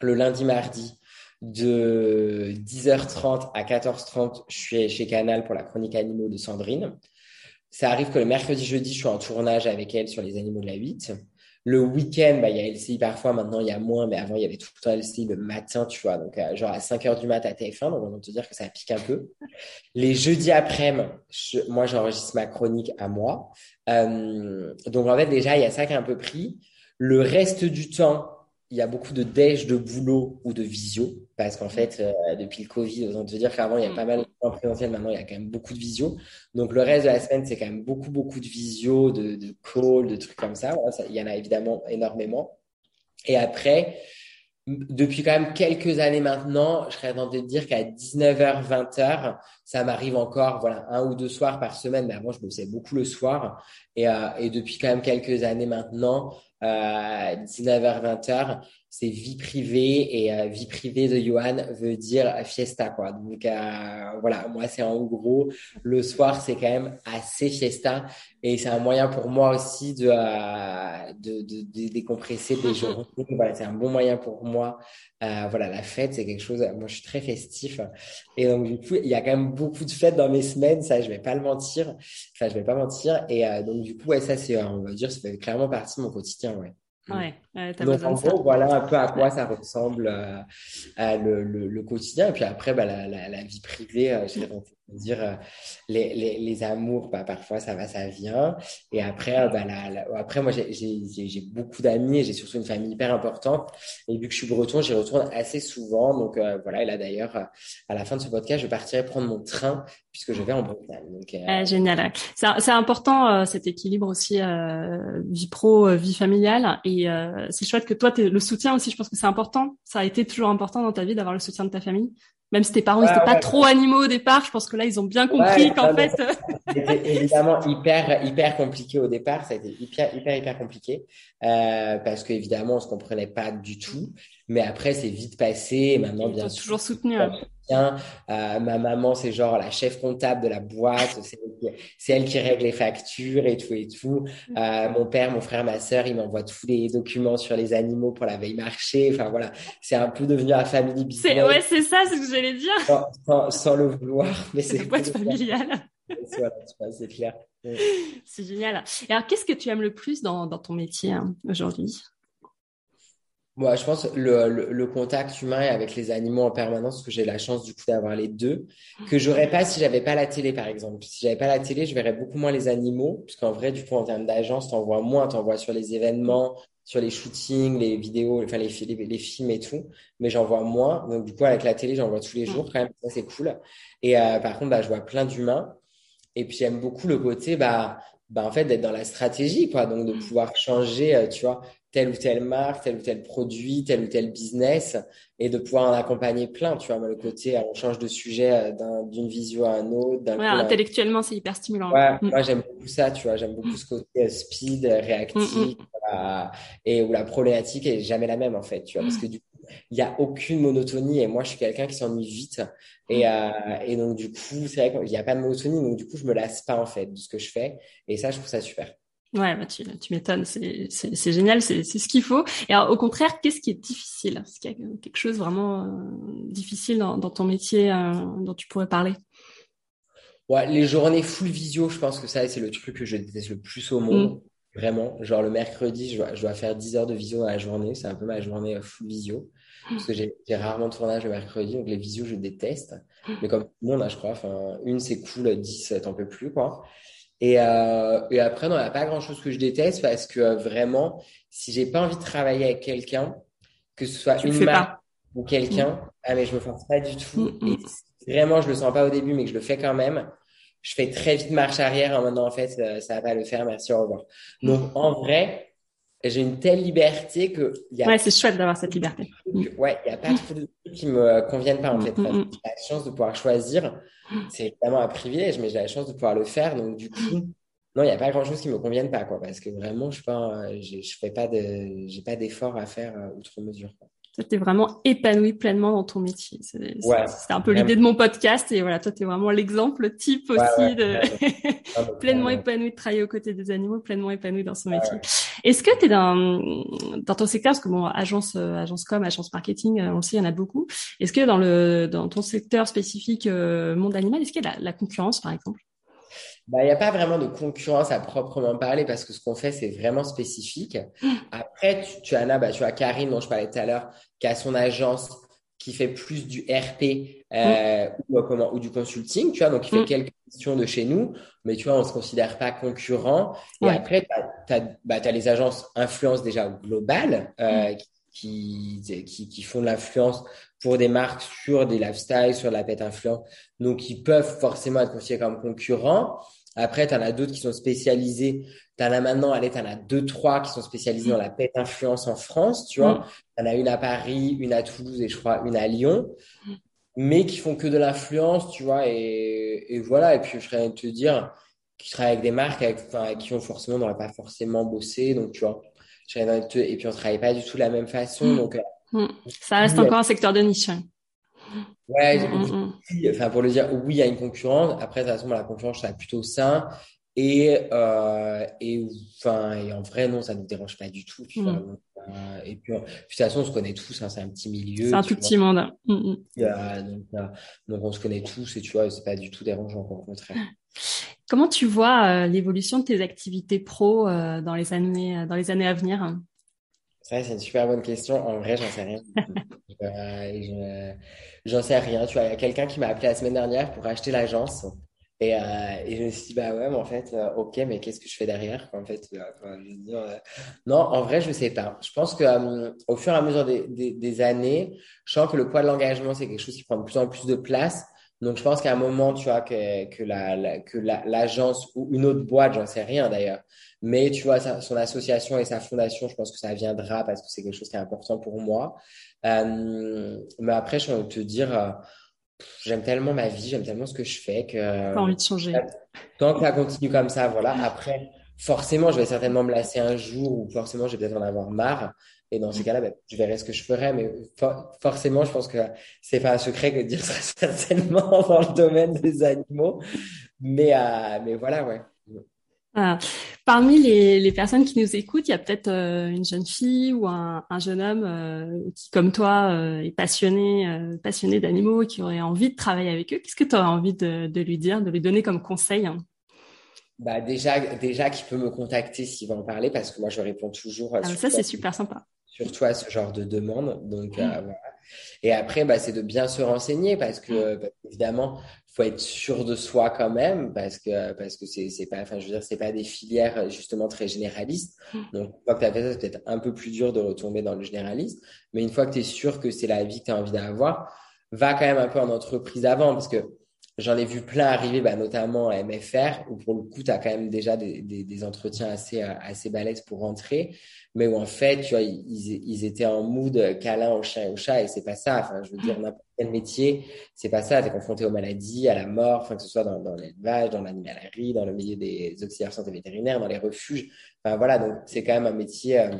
le lundi, mardi, De 10h30 à 14h30, je suis chez Canal pour la chronique animaux de Sandrine. Ça arrive que le mercredi, jeudi, je suis en tournage avec elle sur les animaux de la 8. Le week-end, bah, il y a LCI parfois, maintenant il y a moins, mais avant il y avait tout le temps LCI le matin, tu vois, donc euh, genre à 5 h du mat à TF1, donc on va te dire que ça pique un peu. Les jeudis après-midi, moi j'enregistre ma chronique à moi. Euh, donc en fait déjà, il y a ça qui est un peu pris. Le reste du temps, il y a beaucoup de déj de boulot ou de visio. Parce qu'en fait euh, depuis le Covid on te dire qu'avant il y a pas mal de présentiel. Maintenant il y a quand même beaucoup de visio. Donc le reste de la semaine c'est quand même beaucoup beaucoup de visio de, de calls de trucs comme ça. ça il y en a évidemment énormément. Et après depuis quand même quelques années maintenant, je serais tenté de dire qu'à 19h, 20h, ça m'arrive encore, voilà, un ou deux soirs par semaine. Mais avant, je bossais beaucoup le soir. Et, euh, depuis quand même quelques années maintenant, euh, 19h, 20h, c'est vie privée et euh, vie privée de Johan veut dire fiesta quoi. Donc euh, voilà, moi c'est en gros le soir c'est quand même assez fiesta et c'est un moyen pour moi aussi de euh, de, de, de, décompresser des journées. Voilà, c'est un bon moyen pour moi. Euh, voilà, la fête c'est quelque chose. Moi je suis très festif et donc du coup il y a quand même beaucoup de fêtes dans mes semaines. Ça je vais pas le mentir. Enfin je vais pas mentir et donc du coup ouais ça c'est on va dire ça fait clairement partie de mon quotidien ouais. Ouais, Donc, en gros, voilà un peu à quoi ça ressemble euh, le, le, le, quotidien. Et puis après, bah, la, la, la vie privée, euh, j'ai dire euh, les, les, les, amours bah, parfois ça va ça vient. Et après euh, bah, la, après moi j'ai beaucoup d'amis j'ai surtout une famille hyper importante. Et vu que je suis breton j'y retourne assez souvent. Donc euh, voilà. Et là d'ailleurs à la fin de ce podcast je partirai prendre mon train puisque je vais en Bretagne. Donc, ah, génial. C'est important cet équilibre aussi vie pro vie familiale. Et c'est chouette que toi le soutien aussi. Je pense que c'est important. Ça a été toujours important dans ta vie d'avoir le soutien de ta famille même si tes parents n'étaient pas trop animaux au départ, je pense que là ils ont bien compris qu'en fait. C'était évidemment hyper hyper compliqué au départ, ça a été hyper hyper hyper compliqué euh, parce qu'évidemment on se comprenait pas du tout, mais après c'est vite passé. maintenant bien sûr, toujours soutenu. Hein. Euh, ma maman, c'est genre la chef comptable de la boîte, c'est elle, qui règle les factures et tout et tout. Euh, mon père, mon frère, ma sœur, ils m'envoient tous les documents sur les animaux pour la veille marché. Enfin voilà, c'est un peu devenu la famille business. Ouais, c'est ça, c'est ce que j'allais dire. Sans, sans, le vouloir, mais c'est boîte familiale. c'est clair. C'est génial. Et alors, qu'est-ce que tu aimes le plus dans, dans ton métier hein, aujourd'hui? Moi, je pense le, le, le, contact humain avec les animaux en permanence, parce que j'ai la chance du coup d'avoir les deux, que j'aurais pas si j'avais pas la télé, par exemple. Si j'avais pas la télé, je verrais beaucoup moins les animaux, puisqu'en vrai, du coup, en termes d'agence, t'en vois moins, t'en vois sur les événements, sur les shootings, les vidéos, enfin les, les, les films et tout, mais j'en vois moins. Donc du coup, avec la télé, j'en vois tous les jours quand même, ça c'est cool. Et euh, par contre, bah, je vois plein d'humains. Et puis j'aime beaucoup le côté, bah, bah en fait d'être dans la stratégie, quoi. Donc de pouvoir changer, euh, tu vois, telle ou telle marque, tel ou tel produit, tel ou tel business, et de pouvoir en accompagner plein. Tu vois, moi, le côté, on change de sujet euh, d'une visio à un autre. Ouais, intellectuellement, c'est hyper stimulant. Ouais, mm. Moi, j'aime beaucoup ça, tu vois. J'aime beaucoup ce côté euh, speed, réactif, mm, mm. et où la problématique est jamais la même, en fait, tu vois. Parce que du coup, il n'y a aucune monotonie, et moi, je suis quelqu'un qui s'ennuie vite. Et, euh, et donc, du coup, c'est vrai qu'il n'y a pas de monotonie, donc du coup, je me lasse pas, en fait, de ce que je fais. Et ça, je trouve ça super. Ouais, bah tu, tu m'étonnes, c'est génial, c'est ce qu'il faut. Et alors, au contraire, qu'est-ce qui est difficile? Est-ce qu'il y a quelque chose vraiment euh, difficile dans, dans, ton métier euh, dont tu pourrais parler? Ouais, les journées full visio, je pense que ça, c'est le truc que je déteste le plus au monde. Mm. Vraiment, genre le mercredi, je dois, je dois, faire 10 heures de visio dans la journée. C'est un peu ma journée euh, full visio. Parce que j'ai rarement de tournage le mercredi, donc les visios, je déteste. Mm. Mais comme tout le monde, hein, je crois, une, c'est cool, 10, t'en peux plus, quoi. Et, euh, et après, non, il n'y a pas grand-chose que je déteste parce que euh, vraiment, si j'ai pas envie de travailler avec quelqu'un, que ce soit une marque ou quelqu'un, mm. ah mais je me force pas du tout. Mm, mm. Et vraiment, je le sens pas au début, mais que je le fais quand même, je fais très vite marche arrière en maintenant en fait, ça, ça va pas le faire, merci, au revoir. Donc en vrai, j'ai une telle liberté que y a ouais c'est chouette d'avoir cette liberté. Ouais il y a pas trop de trucs qui me conviennent pas en fait. j'ai la chance de pouvoir choisir. C'est évidemment un privilège, mais j'ai la chance de pouvoir le faire. Donc, du coup, non, il n'y a pas grand chose qui me convienne pas, quoi, parce que vraiment, je ne je, fais pas de, j'ai pas d'effort à faire euh, outre mesure. Es vraiment épanoui pleinement dans ton métier. C'est un peu l'idée de mon podcast. Et voilà, toi, tu es vraiment l'exemple type aussi de pleinement épanoui de travailler aux côtés des animaux, pleinement épanoui dans son métier. Est-ce que tu es dans, dans ton secteur, parce que bon, agence, euh, agence com, agence marketing, euh, on le sait, il y en a beaucoup. Est-ce que dans le, dans ton secteur spécifique euh, monde animal, est-ce qu'il y a la concurrence, par exemple? Bah, il n'y a pas vraiment de concurrence à proprement parler parce que ce qu'on fait, c'est vraiment spécifique. Après, tu, tu as bah, tu as Karine dont je parlais tout à l'heure, qui a son agence qui fait plus du RP euh, ou, comment, ou du consulting, tu vois, donc il fait mm. quelques questions de chez nous, mais tu vois, on ne se considère pas concurrent. Et après, tu as, bah, les agences influence déjà globales euh, qui, qui, qui, font de l'influence pour des marques sur des lifestyles, sur la pète influence, donc ils peuvent forcément être considérés comme concurrents. Après, tu en as d'autres qui sont spécialisés. Tu en as maintenant, allez, tu en as deux, trois qui sont spécialisés dans la pète influence en France, tu vois. Mm. Tu en as une à Paris, une à Toulouse et je crois une à Lyon. Mais qui font que de l'influence, tu vois. Et, et, voilà. Et puis, je serais te dire, qui travaillent avec des marques avec, enfin, qui ont forcément, n'aurait pas forcément bossé. Donc, tu vois. Je te... Et puis, on travaille pas du tout de la même façon. Mm. Donc, euh, mm. ça reste encore un secteur de niche. Ouais, mm, mm, mm. enfin pour le dire, oui, il y a une concurrence. Après, de toute façon, la concurrence, c'est plutôt sain. Et, euh, et, enfin, et en vrai, non, ça ne nous dérange pas du tout. Euh, et puis, de toute façon, on se connaît tous, hein, c'est un petit milieu. C'est un tout petit monde. donc, euh, donc, on se connaît tous et tu vois, c'est pas du tout dérangeant, au contraire. Comment tu vois l'évolution de tes activités pro dans les années dans les années à venir Ça, c'est une super bonne question. En vrai, j'en sais rien. je, J'en sais rien. Tu vois, il y a quelqu'un qui m'a appelé la semaine dernière pour acheter l'agence. Et, euh, et, je me suis dit, bah ouais, mais en fait, euh, ok, mais qu'est-ce que je fais derrière? En fait, euh, je veux dire, non, en vrai, je sais pas. Je pense que au fur et à mesure des, des, des, années, je sens que le poids de l'engagement, c'est quelque chose qui prend de plus en plus de place. Donc, je pense qu'à un moment, tu vois, que, que la, que l'agence ou une autre boîte, j'en sais rien d'ailleurs, mais tu vois, son association et sa fondation, je pense que ça viendra parce que c'est quelque chose qui est important pour moi. Euh, mais après, je envie te dire, euh, j'aime tellement ma vie, j'aime tellement ce que je fais que. Pas envie de changer. Tant que ça continue comme ça, voilà. Après, forcément, je vais certainement me lasser un jour ou forcément, je vais peut-être en avoir marre. Et dans ces cas-là, ben, je verrai ce que je ferai. Mais forcément, je pense que c'est pas un secret que de dire ça certainement dans le domaine des animaux. Mais, euh, mais voilà, ouais. Parmi les, les, personnes qui nous écoutent, il y a peut-être euh, une jeune fille ou un, un jeune homme euh, qui, comme toi, euh, est passionné, passionné d'animaux et qui aurait envie de travailler avec eux. Qu'est-ce que tu aurais envie de, de, lui dire, de lui donner comme conseil hein? Bah déjà, déjà qu'il peut me contacter s'il va en parler parce que moi je réponds toujours. Ah, ça c'est super sympa. Surtout à ce genre de demande. Donc mmh. voilà. Et après, bah, c'est de bien se renseigner parce que, mmh. évidemment, faut être sûr de soi quand même parce que parce que c'est c'est pas enfin je veux dire c'est pas des filières justement très généralistes mm. donc une fois que tu as fait ça c'est peut-être un peu plus dur de retomber dans le généraliste mais une fois que tu es sûr que c'est la vie que tu as envie d'avoir va quand même un peu en entreprise avant parce que J'en ai vu plein arriver, bah, notamment à MFR, où pour le coup, tu as quand même déjà des, des, des, entretiens assez, euh, assez balèzes pour rentrer, mais où en fait, tu vois, ils, ils étaient en mood câlin au chien et au chat, et c'est pas ça. Enfin, je veux dire, n'importe quel métier, c'est pas ça. Tu es confronté aux maladies, à la mort, enfin, que ce soit dans, dans l'élevage, dans l'animalerie, dans le milieu des auxiliaires santé vétérinaire, dans les refuges. Enfin, voilà, donc c'est quand même un métier. Euh,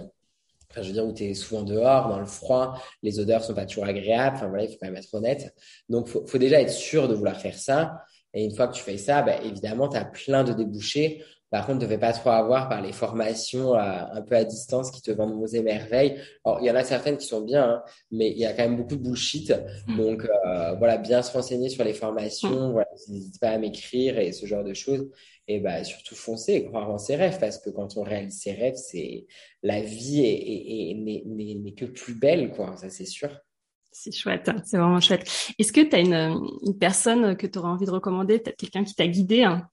Enfin, je veux dire, où tu es souvent dehors, dans le froid, les odeurs sont pas toujours agréables. Enfin, voilà, il faut quand même être honnête. Donc, faut, faut déjà être sûr de vouloir faire ça. Et une fois que tu fais ça, bah, évidemment, tu as plein de débouchés. Par contre, ne devais pas trop avoir par les formations un peu à distance qui te vendent vos émerveilles. Alors, il y en a certaines qui sont bien, hein, mais il y a quand même beaucoup de bullshit. Mm. Donc, euh, voilà, bien se renseigner sur les formations. Voilà, n'hésite pas à m'écrire et ce genre de choses et bah, surtout foncer et croire en ses rêves parce que quand on réalise ses rêves, c'est la vie est, n'est que plus belle, quoi. Ça, c'est sûr. C'est chouette, c'est vraiment chouette. Est-ce que tu as une, une, personne que tu aurais envie de recommander, peut-être quelqu'un qui t'a guidé, hein,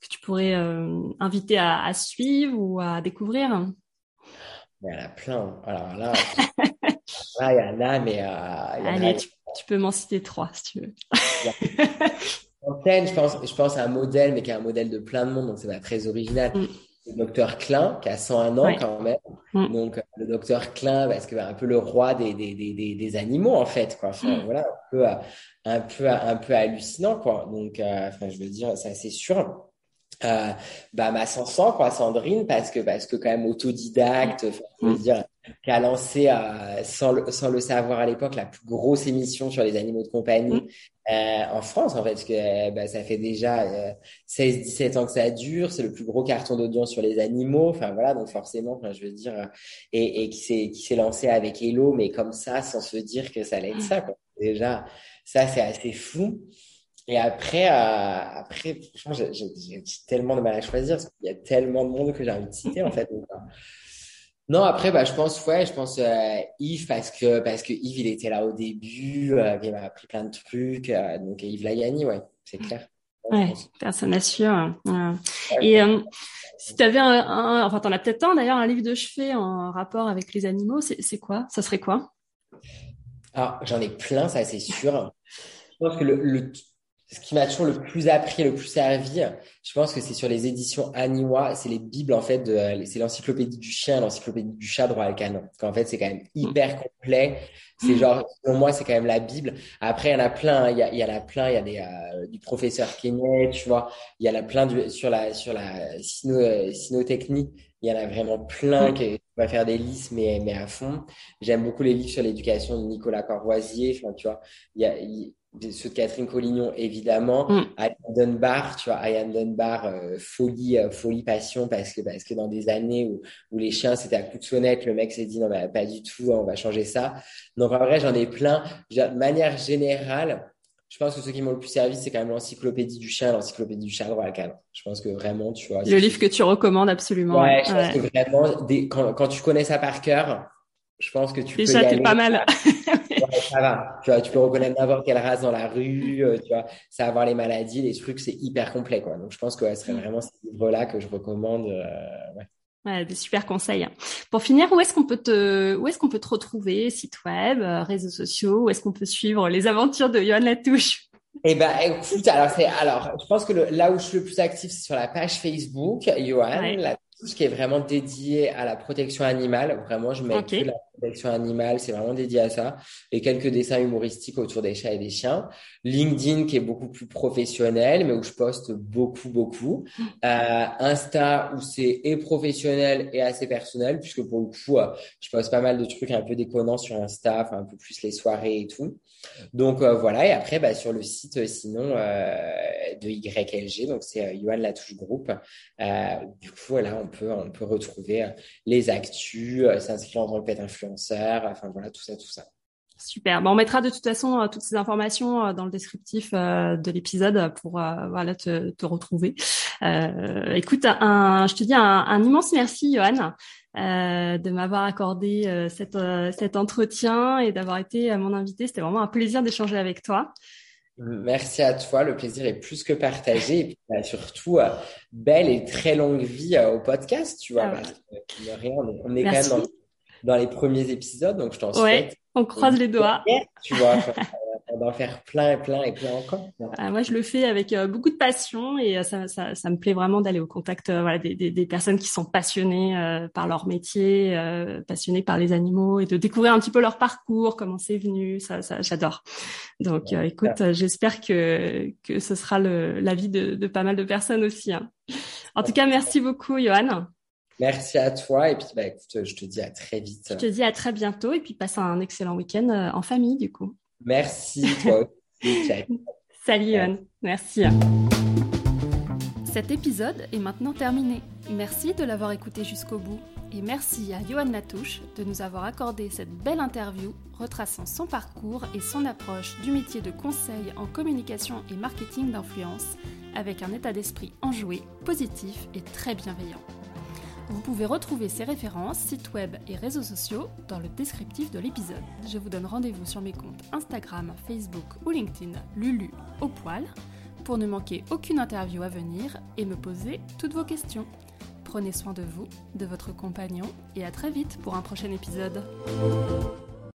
que tu pourrais euh, inviter à, à, suivre ou à découvrir? Il y en a plein. Alors là, là il y en a, mais. Euh, Allez, tu, tu, peux m'en citer trois si tu veux. je pense, je pense à un modèle, mais qui est un modèle de plein de monde, donc c'est pas très original. Mm. Le docteur Klein, qui a 101 ans quand même. Mm. Donc, le docteur Klein, parce que bah, un peu le roi des, des, des, des, animaux, en fait, quoi. Enfin, mm. voilà, un peu, un peu, un peu hallucinant, quoi. Donc, euh, enfin, je veux dire, c'est assez sûr. Euh, bah, ma Sansan, quoi, Sandrine, parce que, parce que quand même autodidacte, je veux dire, qui a lancé, sans, le, sans le savoir à l'époque, la plus grosse émission sur les animaux de compagnie mm. euh, en France, en fait, parce que bah, ça fait déjà 16-17 ans que ça dure, c'est le plus gros carton d'audience sur les animaux, enfin voilà, donc forcément, je veux dire, et, et qui s'est qui s'est lancé avec Hello, mais comme ça, sans se dire que ça allait être ça, quoi. Déjà, ça, c'est assez fou. Et après, euh, après, franchement, j'ai tellement de mal à choisir parce qu'il y a tellement de monde que j'ai envie de citer en fait. Donc, euh, non, après, bah, je pense, ouais, je pense euh, Yves parce que parce que Yves, il était là au début, euh, il m'a appris plein de trucs. Euh, donc Yves Layani, ouais, c'est clair. Ouais, personne assure. Et si tu avais un, un, enfin, t'en as peut-être un d'ailleurs, un livre de chevet en rapport avec les animaux, c'est quoi? Ça serait quoi? Alors, j'en ai plein, ça c'est sûr. Je pense que le, le ce qui m'a toujours le plus appris, le plus servi, je pense que c'est sur les éditions Aniwa, c'est les bibles en fait, de, c'est l'encyclopédie du chien, l'encyclopédie du chat droit à canon. Parce qu'en fait, c'est quand même hyper complet. C'est genre, pour moi, c'est quand même la Bible. Après, il y en a plein. Il y, a, il y en a plein. Il y a des, euh, du professeur Kenyet, tu vois. Il y en a plein du, sur la, sur la sino, euh, sinotechnie. Il y en a vraiment plein qui va faire des listes, mais, mais à fond. J'aime beaucoup les livres sur l'éducation de Nicolas Corvoisier. Enfin, tu vois, il y a, ceux de Catherine Collignon évidemment mm. Dunbar tu vois Ayane Dunbar euh, folie euh, folie passion parce que parce que dans des années où, où les chiens c'était à coup de sonnette le mec s'est dit non mais pas du tout on va changer ça donc en vrai j'en ai plein de manière générale je pense que ce qui m'ont le plus servi c'est quand même l'encyclopédie du chien l'encyclopédie du chat droit à cadre je pense que vraiment tu vois le livre que tu recommandes absolument ouais, je pense que vraiment quand, quand tu connais ça par cœur je pense que tu Déjà, peux. Déjà, pas mal. ça va. Tu vois, tu peux reconnaître n'importe quelle race dans la rue. Euh, tu vois, ça avoir les maladies, les trucs, c'est hyper complet, quoi. Donc, je pense que ce serait vraiment ce livre-là que je recommande. Euh, ouais. Des super conseils. Pour finir, où est-ce qu'on peut te, où est-ce qu'on peut te retrouver, site web, euh, réseaux sociaux, où est-ce qu'on peut suivre les aventures de Yohan Latouche? Eh ben, écoute, alors c'est, alors, je pense que le, là où je suis le plus actif, c'est sur la page Facebook, Johan, ouais ce qui est vraiment dédié à la protection animale. Vraiment, je mets que la protection animale, c'est vraiment dédié à ça. Et quelques dessins humoristiques autour des chats et des chiens. LinkedIn qui est beaucoup plus professionnel, mais où je poste beaucoup, beaucoup. Euh, Insta où c'est et professionnel et assez personnel, puisque pour le coup, euh, je poste pas mal de trucs un peu déconnants sur Insta, enfin un peu plus les soirées et tout. Donc euh, voilà, et après bah, sur le site euh, sinon de YLG, donc c'est Yohan Latouche Group. du coup, voilà, on peut, on peut retrouver les actus, s'inscrire en tant que enfin voilà, tout ça, tout ça. Super. Bon, on mettra de toute façon euh, toutes ces informations euh, dans le descriptif euh, de l'épisode pour voilà te, retrouver. écoute, un, je te dis un, un immense merci, Johan, de m'avoir accordé cette, cet entretien et d'avoir été mon invité. C'était vraiment un plaisir d'échanger avec toi. Merci à toi, le plaisir est plus que partagé et puis, bah, surtout belle et très longue vie au podcast, tu vois. Ah parce que, rien, on est, quand même dans, dans, les premiers épisodes, donc je t'en souhaite on croise les doigts. Tu vois, on va en faire plein et plein et plein encore. Ah, moi, je le fais avec euh, beaucoup de passion et euh, ça, ça, ça me plaît vraiment d'aller au contact euh, voilà, des, des, des, personnes qui sont passionnées par leur métier, passionnées par les animaux et de découvrir un petit peu leur parcours, comment c'est venu. Ça, ça j'adore. Donc, écoute, j'espère que que ce sera l'avis de, de pas mal de personnes aussi. Hein. En tout cas, merci beaucoup, Johan. Merci à toi et puis bah, écoute, je te dis à très vite. Je te dis à très bientôt et puis passe un excellent week-end en famille du coup. Merci toi aussi. Salut Yohan, merci. Cet épisode est maintenant terminé. Merci de l'avoir écouté jusqu'au bout et merci à Johan Latouche de nous avoir accordé cette belle interview retraçant son parcours et son approche du métier de conseil en communication et marketing d'influence avec un état d'esprit enjoué, positif et très bienveillant. Vous pouvez retrouver ces références, sites web et réseaux sociaux dans le descriptif de l'épisode. Je vous donne rendez-vous sur mes comptes Instagram, Facebook ou LinkedIn Lulu au poil pour ne manquer aucune interview à venir et me poser toutes vos questions. Prenez soin de vous, de votre compagnon et à très vite pour un prochain épisode.